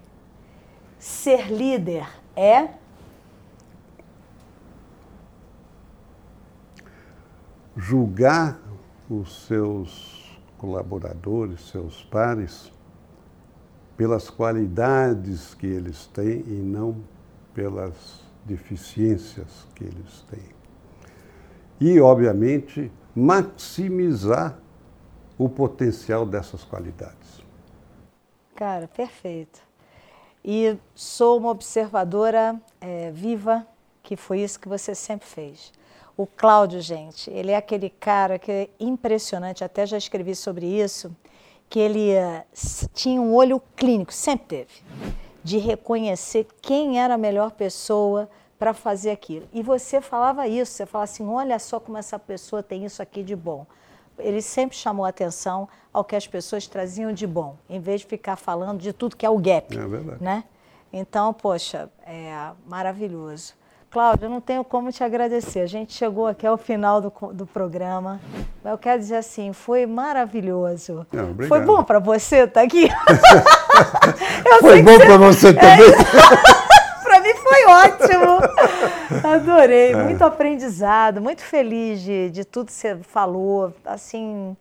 Ser líder é? Julgar os seus colaboradores, seus pares, pelas qualidades que eles têm e não pelas deficiências que eles têm. E, obviamente, maximizar o potencial dessas qualidades. Cara, perfeito. E sou uma observadora é, viva, que foi isso que você sempre fez. O Cláudio, gente, ele é aquele cara que é impressionante, até já escrevi sobre isso, que ele s- tinha um olho clínico, sempre teve, de reconhecer quem era a melhor pessoa para fazer aquilo. E você falava isso, você falava assim, olha só como essa pessoa tem isso aqui de bom. Ele sempre chamou atenção ao que as pessoas traziam de bom, em vez de ficar falando de tudo que é o gap, É verdade. né? Então, poxa, é maravilhoso. Cláudia, eu não tenho como te agradecer. A gente chegou aqui ao final do, do programa. Mas eu quero dizer assim, foi maravilhoso. Obrigado. foi bom para você estar aqui? Eu Foi bom você- para você também? Para mim foi ótimo. Adorei. É. Muito aprendizado, muito feliz de, de tudo que você falou. Assim,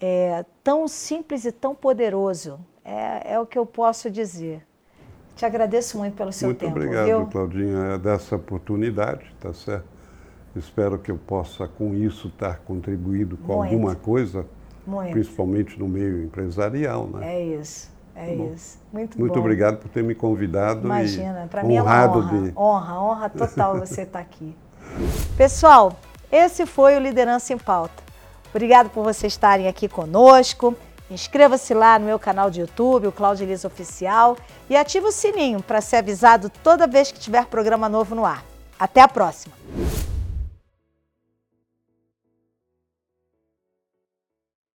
é, tão simples e tão poderoso. É, é o que eu posso dizer. Te agradeço muito pelo seu Muito tempo, obrigado, viu? Claudinha, dessa oportunidade, tá certo? Espero que eu possa, com isso, estar contribuindo com Muito. alguma coisa, Muito. principalmente no meio empresarial, né? É isso, é bom. isso. Muito, Muito bom. obrigado por ter me convidado Imagina, para mim é uma honra. de Honra, honra total você estar aqui. Pessoal, esse foi o Liderança em Pauta. Obrigado por vocês estarem aqui conosco. Inscreva-se lá no meu canal de YouTube, o Claudio Elisa Oficial, e ative o sininho para ser avisado toda vez que tiver programa novo no ar. Até a próxima!